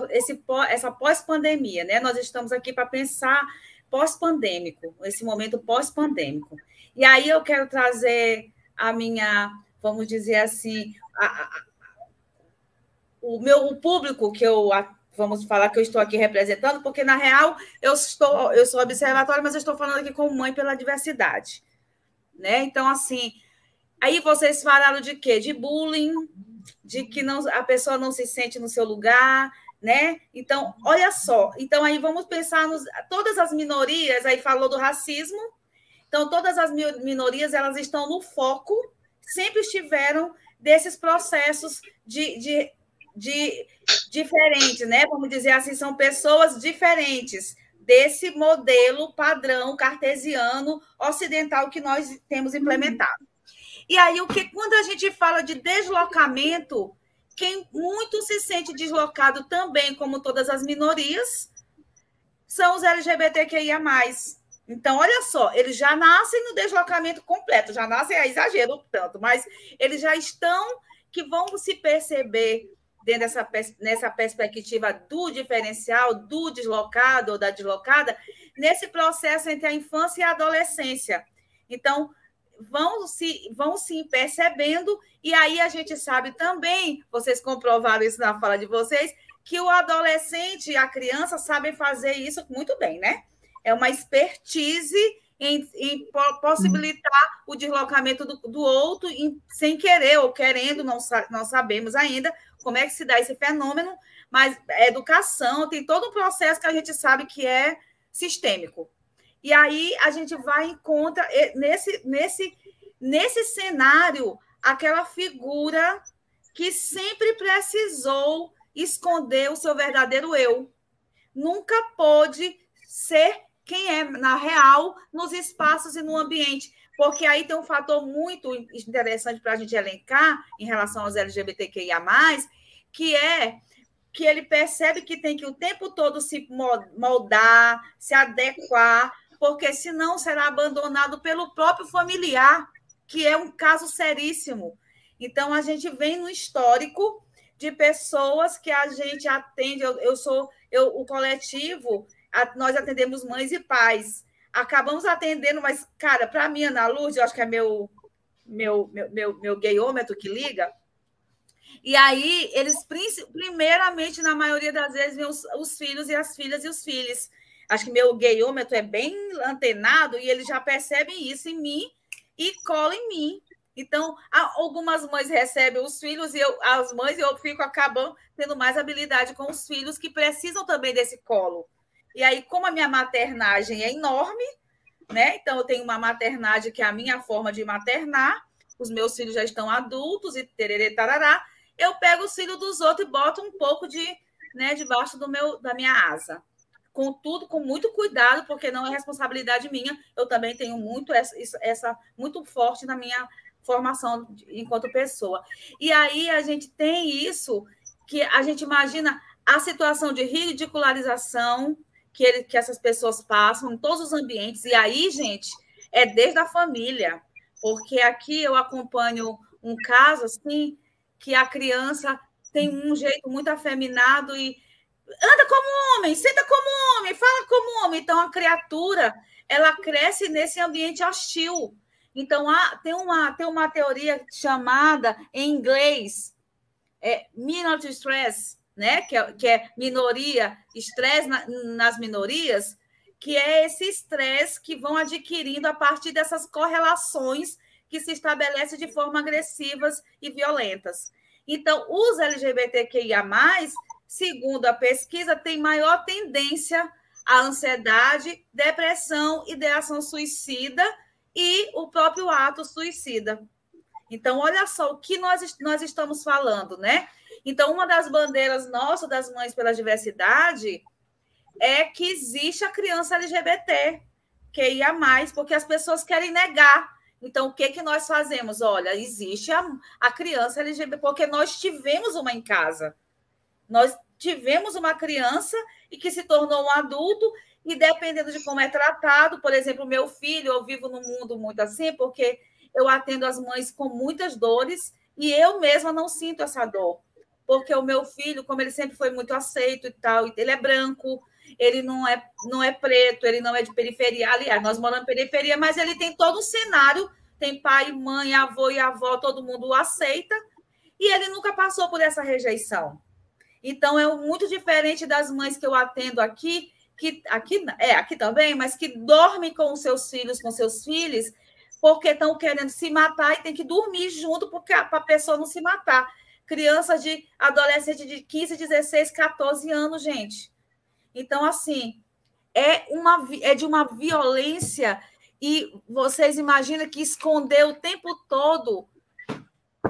esse, essa pós-pandemia, né? Nós estamos aqui para pensar pós-pandêmico, esse momento pós-pandêmico. E aí eu quero trazer a minha, vamos dizer assim, a, o meu o público que eu vamos falar que eu estou aqui representando, porque na real eu estou eu sou observatório, mas eu estou falando aqui como mãe pela diversidade, né? Então assim, aí vocês falaram de quê? De bullying, de que não, a pessoa não se sente no seu lugar, né? Então, olha só. Então, aí vamos pensar nos todas as minorias, aí falou do racismo. Então, todas as minorias elas estão no foco, sempre estiveram desses processos de, de, de diferentes, né? Vamos dizer assim, são pessoas diferentes desse modelo padrão cartesiano ocidental que nós temos implementado. E aí, o que quando a gente fala de deslocamento, quem muito se sente deslocado também, como todas as minorias, são os LGBTQIA. Então, olha só, eles já nascem no deslocamento completo, já nascem, é exagero tanto, mas eles já estão que vão se perceber dentro dessa nessa perspectiva do diferencial, do deslocado ou da deslocada, nesse processo entre a infância e a adolescência. Então, vão se, vão se percebendo, e aí a gente sabe também, vocês comprovaram isso na fala de vocês, que o adolescente e a criança sabem fazer isso muito bem, né? É uma expertise em, em possibilitar o deslocamento do, do outro em, sem querer ou querendo, não, não sabemos ainda como é que se dá esse fenômeno, mas educação tem todo um processo que a gente sabe que é sistêmico. E aí a gente vai e contra nesse, nesse, nesse cenário aquela figura que sempre precisou esconder o seu verdadeiro eu. Nunca pôde ser quem é na real nos espaços e no ambiente. Porque aí tem um fator muito interessante para a gente elencar em relação aos LGBTQIA, que é que ele percebe que tem que o tempo todo se moldar, se adequar porque senão será abandonado pelo próprio familiar, que é um caso seríssimo. Então, a gente vem no histórico de pessoas que a gente atende. Eu, eu sou eu, o coletivo, a, nós atendemos mães e pais. Acabamos atendendo, mas, cara, para mim, Ana Lourdes, eu acho que é meu, meu, meu, meu, meu gayômetro que liga. E aí, eles, primeiramente, na maioria das vezes, vêm os, os filhos e as filhas e os filhos acho que meu gayômetro é bem antenado e eles já percebem isso em mim e colam em mim. Então, algumas mães recebem os filhos e eu, as mães eu fico acabando tendo mais habilidade com os filhos que precisam também desse colo. E aí, como a minha maternagem é enorme, né? Então, eu tenho uma maternagem que é a minha forma de maternar, os meus filhos já estão adultos e tererê tarará, eu pego os filhos dos outros e boto um pouco de, né, debaixo do meu, da minha asa contudo com muito cuidado, porque não é responsabilidade minha. Eu também tenho muito essa, essa muito forte na minha formação enquanto pessoa. E aí a gente tem isso que a gente imagina a situação de ridicularização que, ele, que essas pessoas passam em todos os ambientes. E aí, gente, é desde a família, porque aqui eu acompanho um caso assim que a criança tem um jeito muito afeminado e anda como homem, senta como homem, fala como homem. Então, a criatura, ela cresce nesse ambiente hostil. Então, há, tem, uma, tem uma teoria chamada, em inglês, é, minority stress, né? que, é, que é minoria, estresse na, nas minorias, que é esse estresse que vão adquirindo a partir dessas correlações que se estabelecem de forma agressivas e violentas. Então, os LGBTQIA, segundo a pesquisa, tem maior tendência à ansiedade, depressão, ideação suicida e o próprio ato suicida. Então, olha só o que nós, nós estamos falando, né? Então, uma das bandeiras nossas, das Mães pela Diversidade, é que existe a criança LGBT, que ia mais, porque as pessoas querem negar. Então, o que, que nós fazemos? Olha, existe a, a criança LGBT, porque nós tivemos uma em casa. Nós tivemos uma criança e que se tornou um adulto, e dependendo de como é tratado, por exemplo, meu filho, eu vivo num mundo muito assim, porque eu atendo as mães com muitas dores e eu mesma não sinto essa dor. Porque o meu filho, como ele sempre foi muito aceito e tal, ele é branco, ele não é, não é preto, ele não é de periferia. Aliás, nós moramos em periferia, mas ele tem todo um cenário, tem pai, mãe, avô e avó, todo mundo o aceita, e ele nunca passou por essa rejeição. Então, é muito diferente das mães que eu atendo aqui, que aqui é aqui também, mas que dormem com os seus filhos, com seus filhos, porque estão querendo se matar e tem que dormir junto para a pessoa não se matar. Crianças de adolescente de 15, 16, 14 anos, gente. Então, assim, é, uma, é de uma violência e vocês imaginam que esconder o tempo todo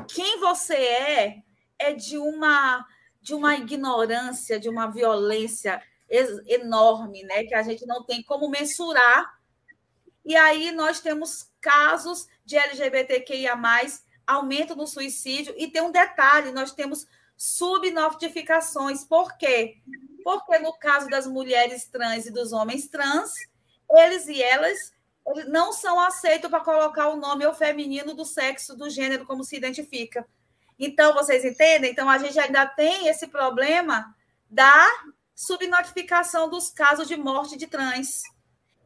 quem você é é de uma de uma ignorância, de uma violência enorme, né, que a gente não tem como mensurar. E aí nós temos casos de LGBTQIA+, aumento no suicídio, e tem um detalhe, nós temos subnotificações. Por quê? Porque no caso das mulheres trans e dos homens trans, eles e elas não são aceitos para colocar o nome ou feminino do sexo, do gênero, como se identifica. Então, vocês entendem? Então, a gente ainda tem esse problema da subnotificação dos casos de morte de trans.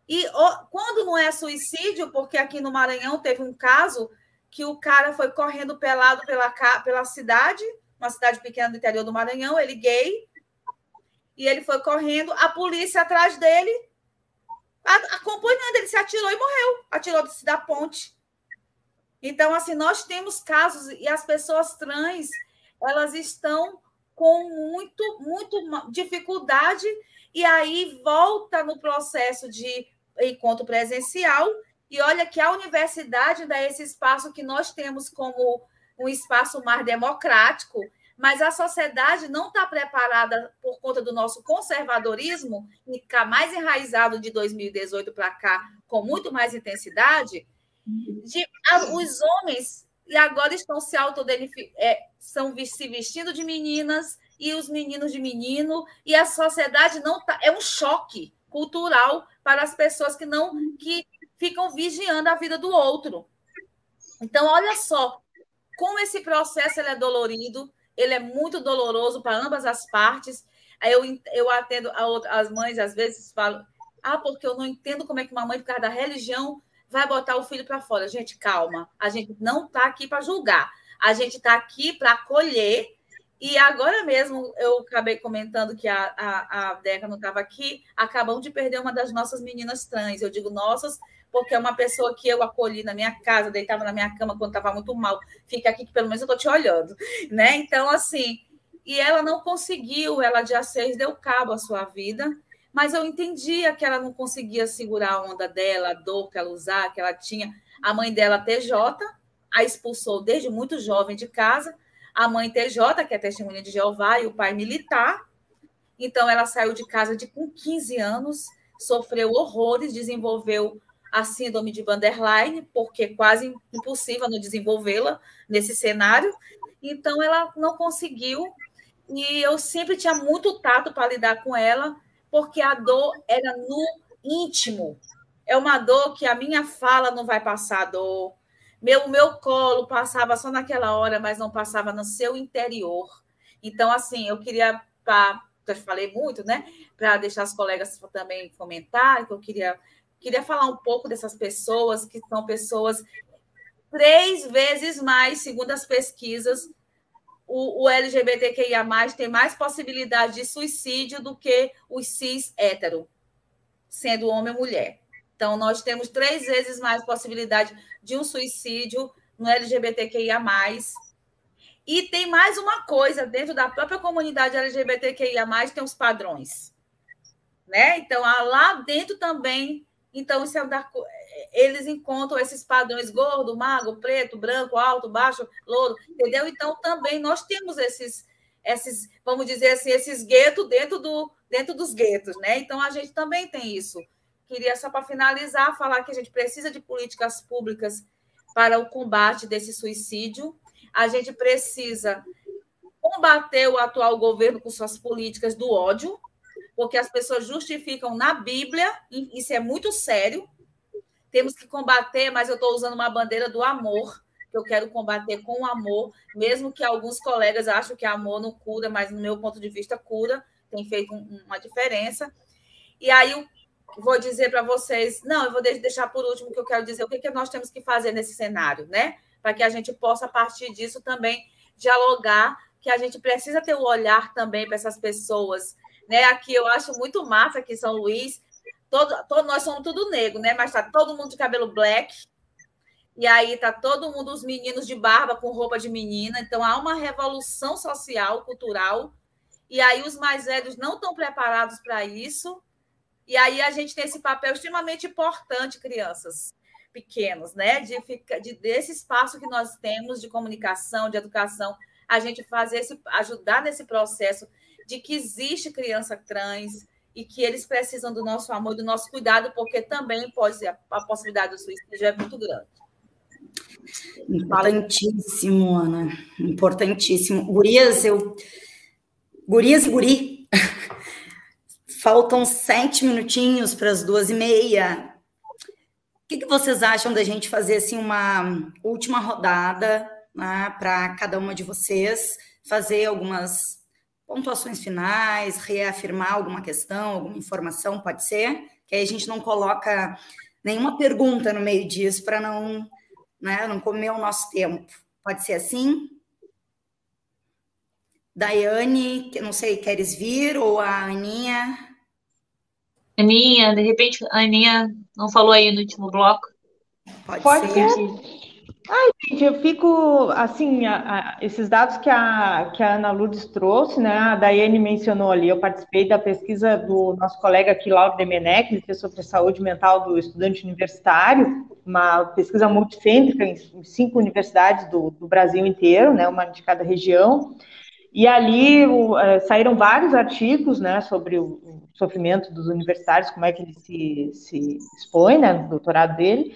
E quando não é suicídio, porque aqui no Maranhão teve um caso que o cara foi correndo pelado pela, pela cidade, uma cidade pequena do interior do Maranhão, ele gay, e ele foi correndo, a polícia atrás dele, acompanhando, ele se atirou e morreu, atirou da ponte. Então, assim, nós temos casos, e as pessoas trans, elas estão com muito, muito dificuldade, e aí volta no processo de encontro presencial, e olha que a universidade dá esse espaço que nós temos como um espaço mais democrático, mas a sociedade não está preparada por conta do nosso conservadorismo, e ficar mais enraizado de 2018 para cá, com muito mais intensidade, de, os homens e agora estão se é, são se vestindo de meninas e os meninos de menino e a sociedade não tá é um choque cultural para as pessoas que não que ficam vigiando a vida do outro. Então olha só como esse processo é dolorido, ele é muito doloroso para ambas as partes. Aí eu, eu atendo a outra, as mães às vezes falam ah, porque eu não entendo como é que uma mãe, por causa da religião, vai botar o filho para fora. Gente, calma. A gente não está aqui para julgar. A gente está aqui para acolher. E agora mesmo eu acabei comentando que a, a, a Deca não estava aqui. Acabamos de perder uma das nossas meninas trans. Eu digo nossas, porque é uma pessoa que eu acolhi na minha casa, deitava na minha cama quando estava muito mal. Fica aqui que pelo menos eu estou te olhando. né? Então, assim, e ela não conseguiu, ela dia 6 deu cabo à sua vida mas eu entendia que ela não conseguia segurar a onda dela, a dor que ela usava, que ela tinha. A mãe dela, TJ, a expulsou desde muito jovem de casa. A mãe TJ, que é testemunha de Jeová, e o pai militar. Então, ela saiu de casa de, com 15 anos, sofreu horrores, desenvolveu a síndrome de Vanderline, porque é quase impossível não desenvolvê-la nesse cenário. Então, ela não conseguiu. E eu sempre tinha muito tato para lidar com ela porque a dor era no íntimo. É uma dor que a minha fala não vai passar dor. Meu, meu colo passava só naquela hora, mas não passava no seu interior. Então, assim, eu queria, pra, eu falei muito, né? Para deixar as colegas também comentar, que eu queria, queria falar um pouco dessas pessoas que são pessoas três vezes mais, segundo as pesquisas, o, o LGBTQIA tem mais possibilidade de suicídio do que os cis hétero, sendo homem ou mulher. Então, nós temos três vezes mais possibilidade de um suicídio no LGBTQIA. E tem mais uma coisa, dentro da própria comunidade LGBTQIA, tem os padrões. Né? Então, lá dentro também. Então, isso é da, eles encontram esses padrões gordo, magro, preto, branco, alto, baixo, louro, entendeu? Então também nós temos esses esses, vamos dizer assim, esses guetos dentro, do, dentro dos guetos, né? Então a gente também tem isso. Queria só para finalizar falar que a gente precisa de políticas públicas para o combate desse suicídio. A gente precisa combater o atual governo com suas políticas do ódio, porque as pessoas justificam na Bíblia, isso é muito sério. Temos que combater, mas eu estou usando uma bandeira do amor, que eu quero combater com amor, mesmo que alguns colegas acham que amor não cura, mas no meu ponto de vista cura, tem feito uma diferença. E aí eu vou dizer para vocês, não, eu vou deixar por último que eu quero dizer o que, que nós temos que fazer nesse cenário, né? Para que a gente possa, a partir disso, também dialogar, que a gente precisa ter o um olhar também para essas pessoas. Né? Aqui eu acho muito massa aqui em São Luís. Todo, todo, nós somos tudo negro, né? Mas está todo mundo de cabelo black, e aí tá todo mundo, os meninos de barba com roupa de menina. Então há uma revolução social, cultural. E aí os mais velhos não estão preparados para isso. E aí a gente tem esse papel extremamente importante, crianças pequenos, né? De, de desse espaço que nós temos de comunicação, de educação, a gente fazer esse, ajudar nesse processo de que existe criança trans e que eles precisam do nosso amor, do nosso cuidado, porque também pode a possibilidade do suicídio é muito grande. Importantíssimo, Ana. Importantíssimo. Gurias, eu. Gurias e guri. Faltam sete minutinhos para as duas e meia. O que, que, vocês acham da gente fazer assim uma última rodada né, para cada uma de vocês fazer algumas pontuações finais, reafirmar alguma questão, alguma informação, pode ser? Que aí a gente não coloca nenhuma pergunta no meio disso para não né? Não comer o nosso tempo. Pode ser assim? Daiane, que não sei, queres vir? Ou a Aninha? Aninha, de repente a Aninha não falou aí no último bloco. Pode, Pode ser. ser. Ai, gente, eu fico, assim, a, a, esses dados que a, que a Ana Lourdes trouxe, né, a Daiane mencionou ali, eu participei da pesquisa do nosso colega aqui, Lauro Demenec, ele fez sobre saúde mental do estudante universitário, uma pesquisa multicêntrica em cinco universidades do, do, Brasil inteiro, né, uma de cada região, e ali o, é, saíram vários artigos, né, sobre o, o, sofrimento dos universitários, como é que ele se, se expõe, né, no doutorado dele,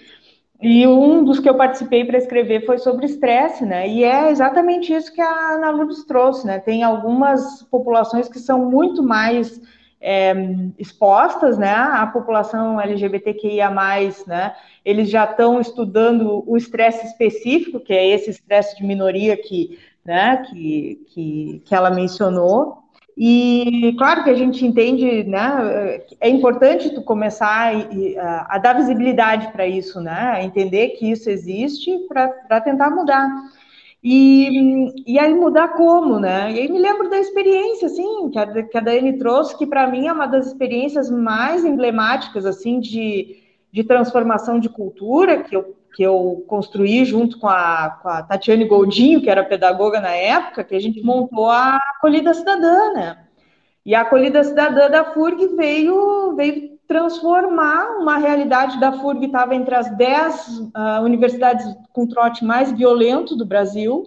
e um dos que eu participei para escrever foi sobre estresse, né? E é exatamente isso que a Ana Lourdes trouxe, né? Tem algumas populações que são muito mais é, expostas, né? A população LGBTQIA+, né? Eles já estão estudando o estresse específico, que é esse estresse de minoria que, né? Que, que, que ela mencionou. E claro que a gente entende, né? É importante tu começar a, a dar visibilidade para isso, né? Entender que isso existe para tentar mudar. E, e aí mudar como, né? E aí me lembro da experiência, assim, que a, que a Dani trouxe, que para mim é uma das experiências mais emblemáticas, assim, de, de transformação de cultura que eu, que eu construí junto com a, com a Tatiane Goldinho, que era pedagoga na época, que a gente montou a Acolhida Cidadã, né? E a Acolhida Cidadã da FURG veio, veio transformar uma realidade da FURG, estava entre as 10 uh, universidades com trote mais violento do Brasil,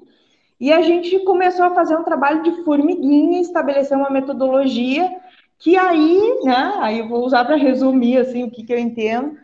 e a gente começou a fazer um trabalho de formiguinha, estabelecer uma metodologia que aí, né, aí eu vou usar para resumir assim o que, que eu entendo,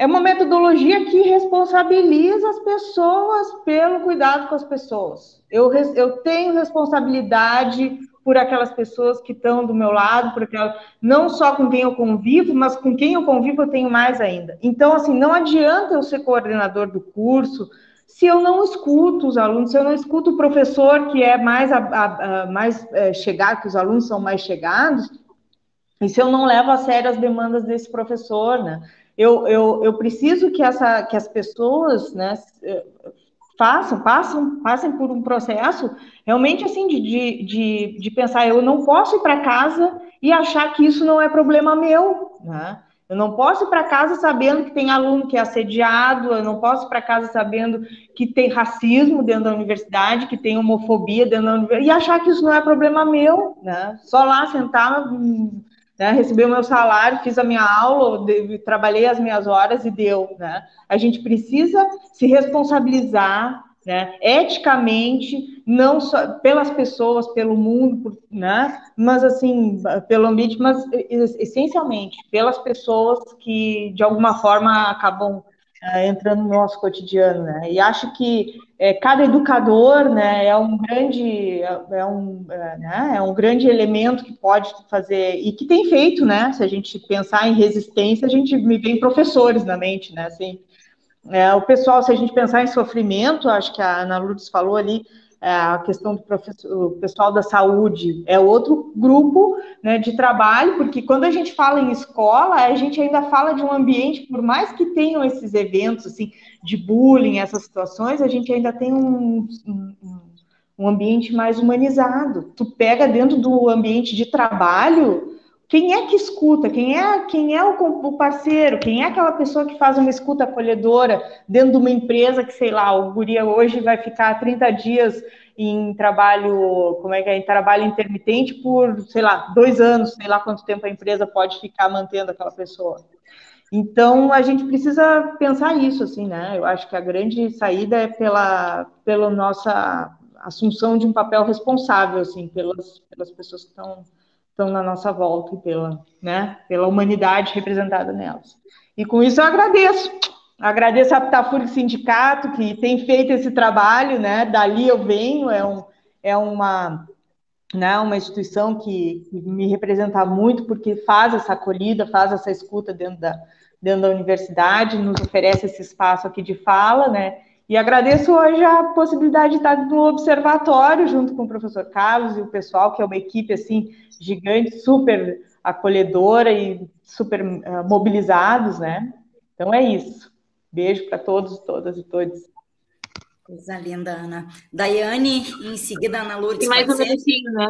é uma metodologia que responsabiliza as pessoas pelo cuidado com as pessoas. Eu, eu tenho responsabilidade por aquelas pessoas que estão do meu lado, por aquela, não só com quem eu convivo, mas com quem eu convivo eu tenho mais ainda. Então, assim, não adianta eu ser coordenador do curso se eu não escuto os alunos, se eu não escuto o professor que é mais, a, a, a mais é, chegado, que os alunos são mais chegados, e se eu não levo a sério as demandas desse professor, né? Eu, eu, eu preciso que, essa, que as pessoas, né, façam, passam, passem por um processo realmente assim de, de, de, de pensar, eu não posso ir para casa e achar que isso não é problema meu, né? Eu não posso ir para casa sabendo que tem aluno que é assediado, eu não posso ir para casa sabendo que tem racismo dentro da universidade, que tem homofobia dentro da universidade, e achar que isso não é problema meu, né? Só lá sentar, né? Recebi o meu salário, fiz a minha aula, trabalhei as minhas horas e deu, né? A gente precisa se responsabilizar né? eticamente, não só pelas pessoas, pelo mundo, né? mas assim, pelo ambiente, mas essencialmente pelas pessoas que de alguma forma acabam uh, entrando no nosso cotidiano, né? E acho que é, cada educador, né, é um grande, é, é um, é, né, é um grande elemento que pode fazer e que tem feito, né? Se a gente pensar em resistência, a gente me vem professores na mente, né? Assim, é, o pessoal, se a gente pensar em sofrimento, acho que a Ana Lourdes falou ali, é, a questão do pessoal da saúde é outro grupo né, de trabalho, porque quando a gente fala em escola, a gente ainda fala de um ambiente, por mais que tenham esses eventos assim, de bullying, essas situações, a gente ainda tem um, um, um ambiente mais humanizado. Tu pega dentro do ambiente de trabalho, quem é que escuta? Quem é, quem é o, parceiro? Quem é aquela pessoa que faz uma escuta acolhedora dentro de uma empresa que, sei lá, o guria hoje vai ficar 30 dias em trabalho, como é que é, em trabalho intermitente por, sei lá, dois anos, sei lá quanto tempo a empresa pode ficar mantendo aquela pessoa. Então, a gente precisa pensar isso, assim, né? Eu acho que a grande saída é pela, pela nossa assunção de um papel responsável, assim, pelas, pelas pessoas que estão estão na nossa volta e pela, né, pela humanidade representada nelas. E com isso eu agradeço. Agradeço a Pitafuri Sindicato, que tem feito esse trabalho, né? Dali eu venho, é, um, é uma, né, uma instituição que, que me representa muito, porque faz essa acolhida, faz essa escuta dentro da, dentro da universidade, nos oferece esse espaço aqui de fala, né? E agradeço hoje a possibilidade de estar no observatório junto com o professor Carlos e o pessoal, que é uma equipe assim gigante, super acolhedora e super uh, mobilizados, né? Então é isso. Beijo para todos, todas e todos. Coisa linda, Ana. Daiane, em seguida, Ana Lourdes. E mais um minutinho, né?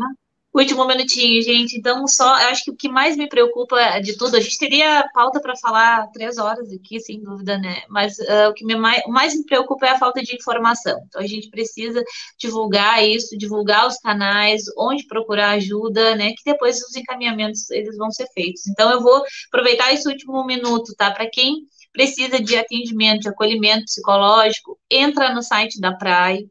Último minutinho, gente. Então, só, eu acho que o que mais me preocupa de tudo, a gente teria pauta para falar três horas aqui, sem dúvida, né? Mas uh, o que me mais, o mais me preocupa é a falta de informação. Então, a gente precisa divulgar isso, divulgar os canais, onde procurar ajuda, né? Que depois os encaminhamentos eles vão ser feitos. Então, eu vou aproveitar esse último minuto, tá? Para quem precisa de atendimento, de acolhimento psicológico, entra no site da PRAI,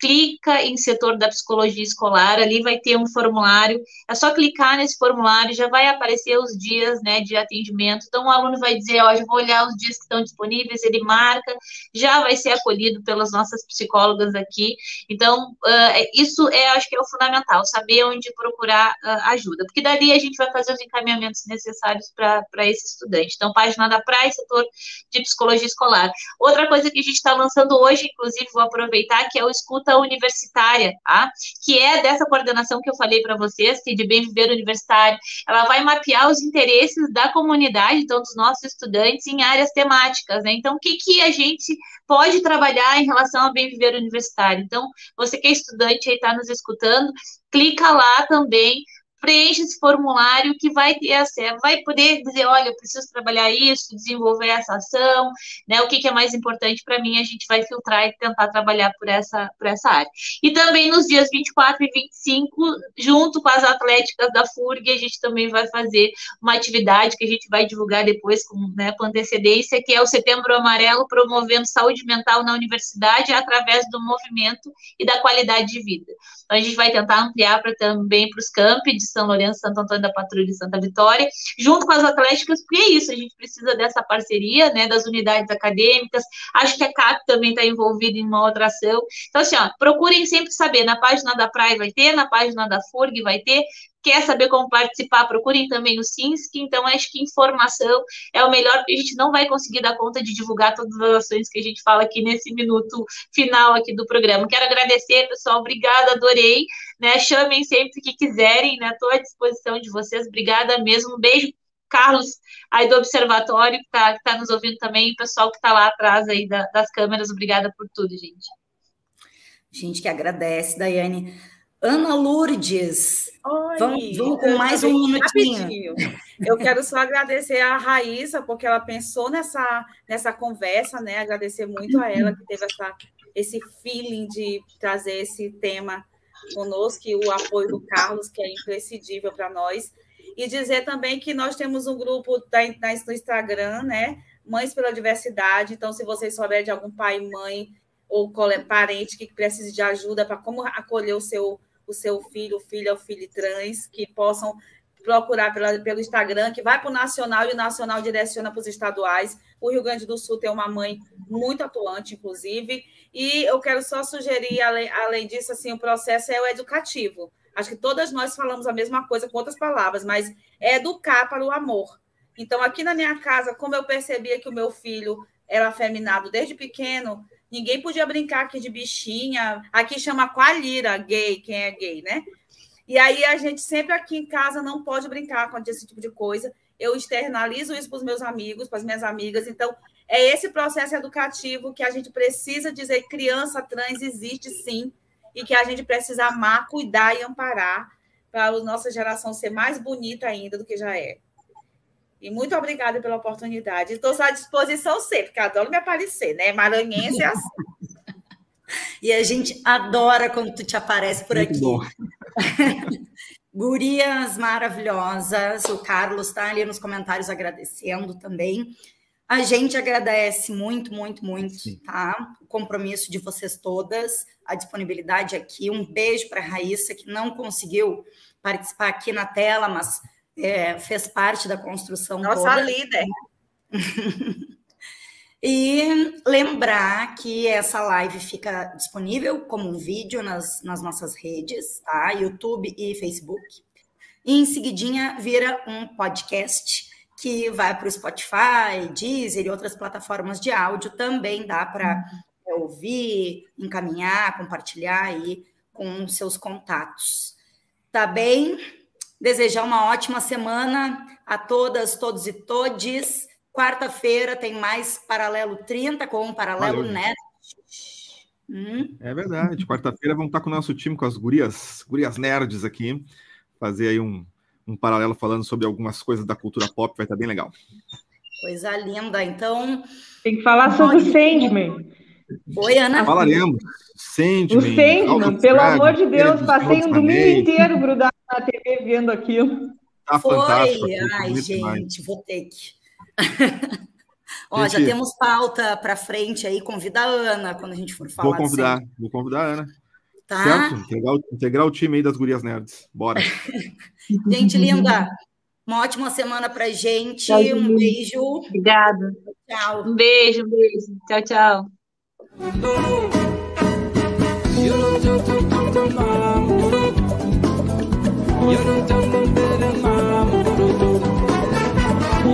clica em setor da psicologia escolar, ali vai ter um formulário, é só clicar nesse formulário, já vai aparecer os dias, né, de atendimento, então o aluno vai dizer, ó, eu vou olhar os dias que estão disponíveis, ele marca, já vai ser acolhido pelas nossas psicólogas aqui, então, uh, isso é, acho que é o fundamental, saber onde procurar uh, ajuda, porque dali a gente vai fazer os encaminhamentos necessários para esse estudante, então, página da praia, setor de psicologia escolar. Outra coisa que a gente está lançando hoje, inclusive, vou aproveitar, que é o escuta universitária, tá? que é dessa coordenação que eu falei para vocês, que de bem viver universitário, ela vai mapear os interesses da comunidade, então dos nossos estudantes, em áreas temáticas. Né? Então, o que, que a gente pode trabalhar em relação ao bem viver universitário? Então, você que é estudante aí está nos escutando, clica lá também preenche esse formulário que vai ter acesso, vai poder dizer, olha, eu preciso trabalhar isso, desenvolver essa ação, né? O que, que é mais importante para mim, a gente vai filtrar e tentar trabalhar por essa, por essa área. E também nos dias 24 e 25, junto com as atléticas da FURG, a gente também vai fazer uma atividade que a gente vai divulgar depois com, né, com antecedência, que é o Setembro Amarelo, promovendo saúde mental na universidade através do movimento e da qualidade de vida. Então, a gente vai tentar ampliar para também para os campi de São Lourenço, Santo Antônio da Patrulha e Santa Vitória, junto com as atléticas, porque é isso, a gente precisa dessa parceria, né, das unidades acadêmicas, acho que a CAP também está envolvida em uma outra ação. Então, assim, ó, procurem sempre saber, na página da Praia vai ter, na página da FURG vai ter, quer saber como participar, procurem também o SINSC. Então, acho que informação é o melhor, porque a gente não vai conseguir dar conta de divulgar todas as ações que a gente fala aqui nesse minuto final aqui do programa. Quero agradecer, pessoal. Obrigada, adorei. Né? Chamem sempre que quiserem, né? Estou à disposição de vocês. Obrigada mesmo. Um beijo. Carlos, aí do Observatório, que está tá nos ouvindo também, o pessoal que está lá atrás aí da, das câmeras, obrigada por tudo, gente. Gente que agradece, Daiane. Ana Lourdes, Oi, vamos, vamos com mais um minutinho. Rapidinho. Eu quero só agradecer a Raíssa, porque ela pensou nessa, nessa conversa, né? Agradecer muito a ela que teve essa, esse feeling de trazer esse tema conosco e o apoio do Carlos, que é imprescindível para nós. E dizer também que nós temos um grupo da, no Instagram, né? Mães pela Diversidade. Então, se vocês souberem de algum pai mãe ou parente que precise de ajuda para como acolher o seu, o seu filho, filha ou filho trans, que possam procurar pela, pelo Instagram, que vai para o nacional e o nacional direciona para os estaduais. O Rio Grande do Sul tem uma mãe muito atuante, inclusive. E eu quero só sugerir, além, além disso, assim, o processo é o educativo. Acho que todas nós falamos a mesma coisa com outras palavras, mas é educar para o amor. Então, aqui na minha casa, como eu percebia que o meu filho era afeminado desde pequeno, ninguém podia brincar aqui de bichinha. Aqui chama qualira gay, quem é gay, né? E aí a gente sempre aqui em casa não pode brincar com esse tipo de coisa. Eu externalizo isso para os meus amigos, para as minhas amigas. Então, é esse processo educativo que a gente precisa dizer: criança trans existe sim, e que a gente precisa amar, cuidar e amparar para a nossa geração ser mais bonita ainda do que já é. E muito obrigada pela oportunidade. Estou à disposição sempre, porque adoro me aparecer, né? Maranhense é assim. e a gente adora quando tu te aparece por muito aqui. Bom. Gurias maravilhosas, o Carlos está ali nos comentários agradecendo também. A gente agradece muito, muito, muito, Sim. tá? O compromisso de vocês todas, a disponibilidade aqui. Um beijo para a Raíssa, que não conseguiu participar aqui na tela, mas é, fez parte da construção Nossa toda. líder. e lembrar que essa live fica disponível como um vídeo nas, nas nossas redes, tá? YouTube e Facebook. E em seguidinha vira um podcast que vai para o Spotify, Deezer e outras plataformas de áudio. Também dá para uhum. ouvir, encaminhar, compartilhar aí com seus contatos. Tá bem? Desejar uma ótima semana a todas, todos e todes. Quarta-feira tem mais Paralelo 30 com o Paralelo Net. Hum? É verdade. Quarta-feira vamos estar com o nosso time, com as gurias, gurias nerds aqui, fazer aí um, um paralelo falando sobre algumas coisas da cultura pop, vai estar bem legal. Coisa linda. Então. Tem que falar sobre o Sandman. Oi, Ana. Falaremos. Sandman. O Sandman, pelo amor de Deus, passei um domingo inteiro grudado na TV vendo aquilo. Tá Foi. fantástico. Ai, gente, mais. vou ter que. Ó, gente, já temos pauta para frente aí. Convida a Ana quando a gente for falar. Vou convidar, assim. vou convidar a Ana. Tá? Certo? Integrar, integrar o time aí das gurias nerds. Bora. gente linda, uma ótima semana pra gente. Tchau, um beijo. Obrigada. Tchau. Um beijo, um beijo. Tchau, tchau.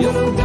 Yorum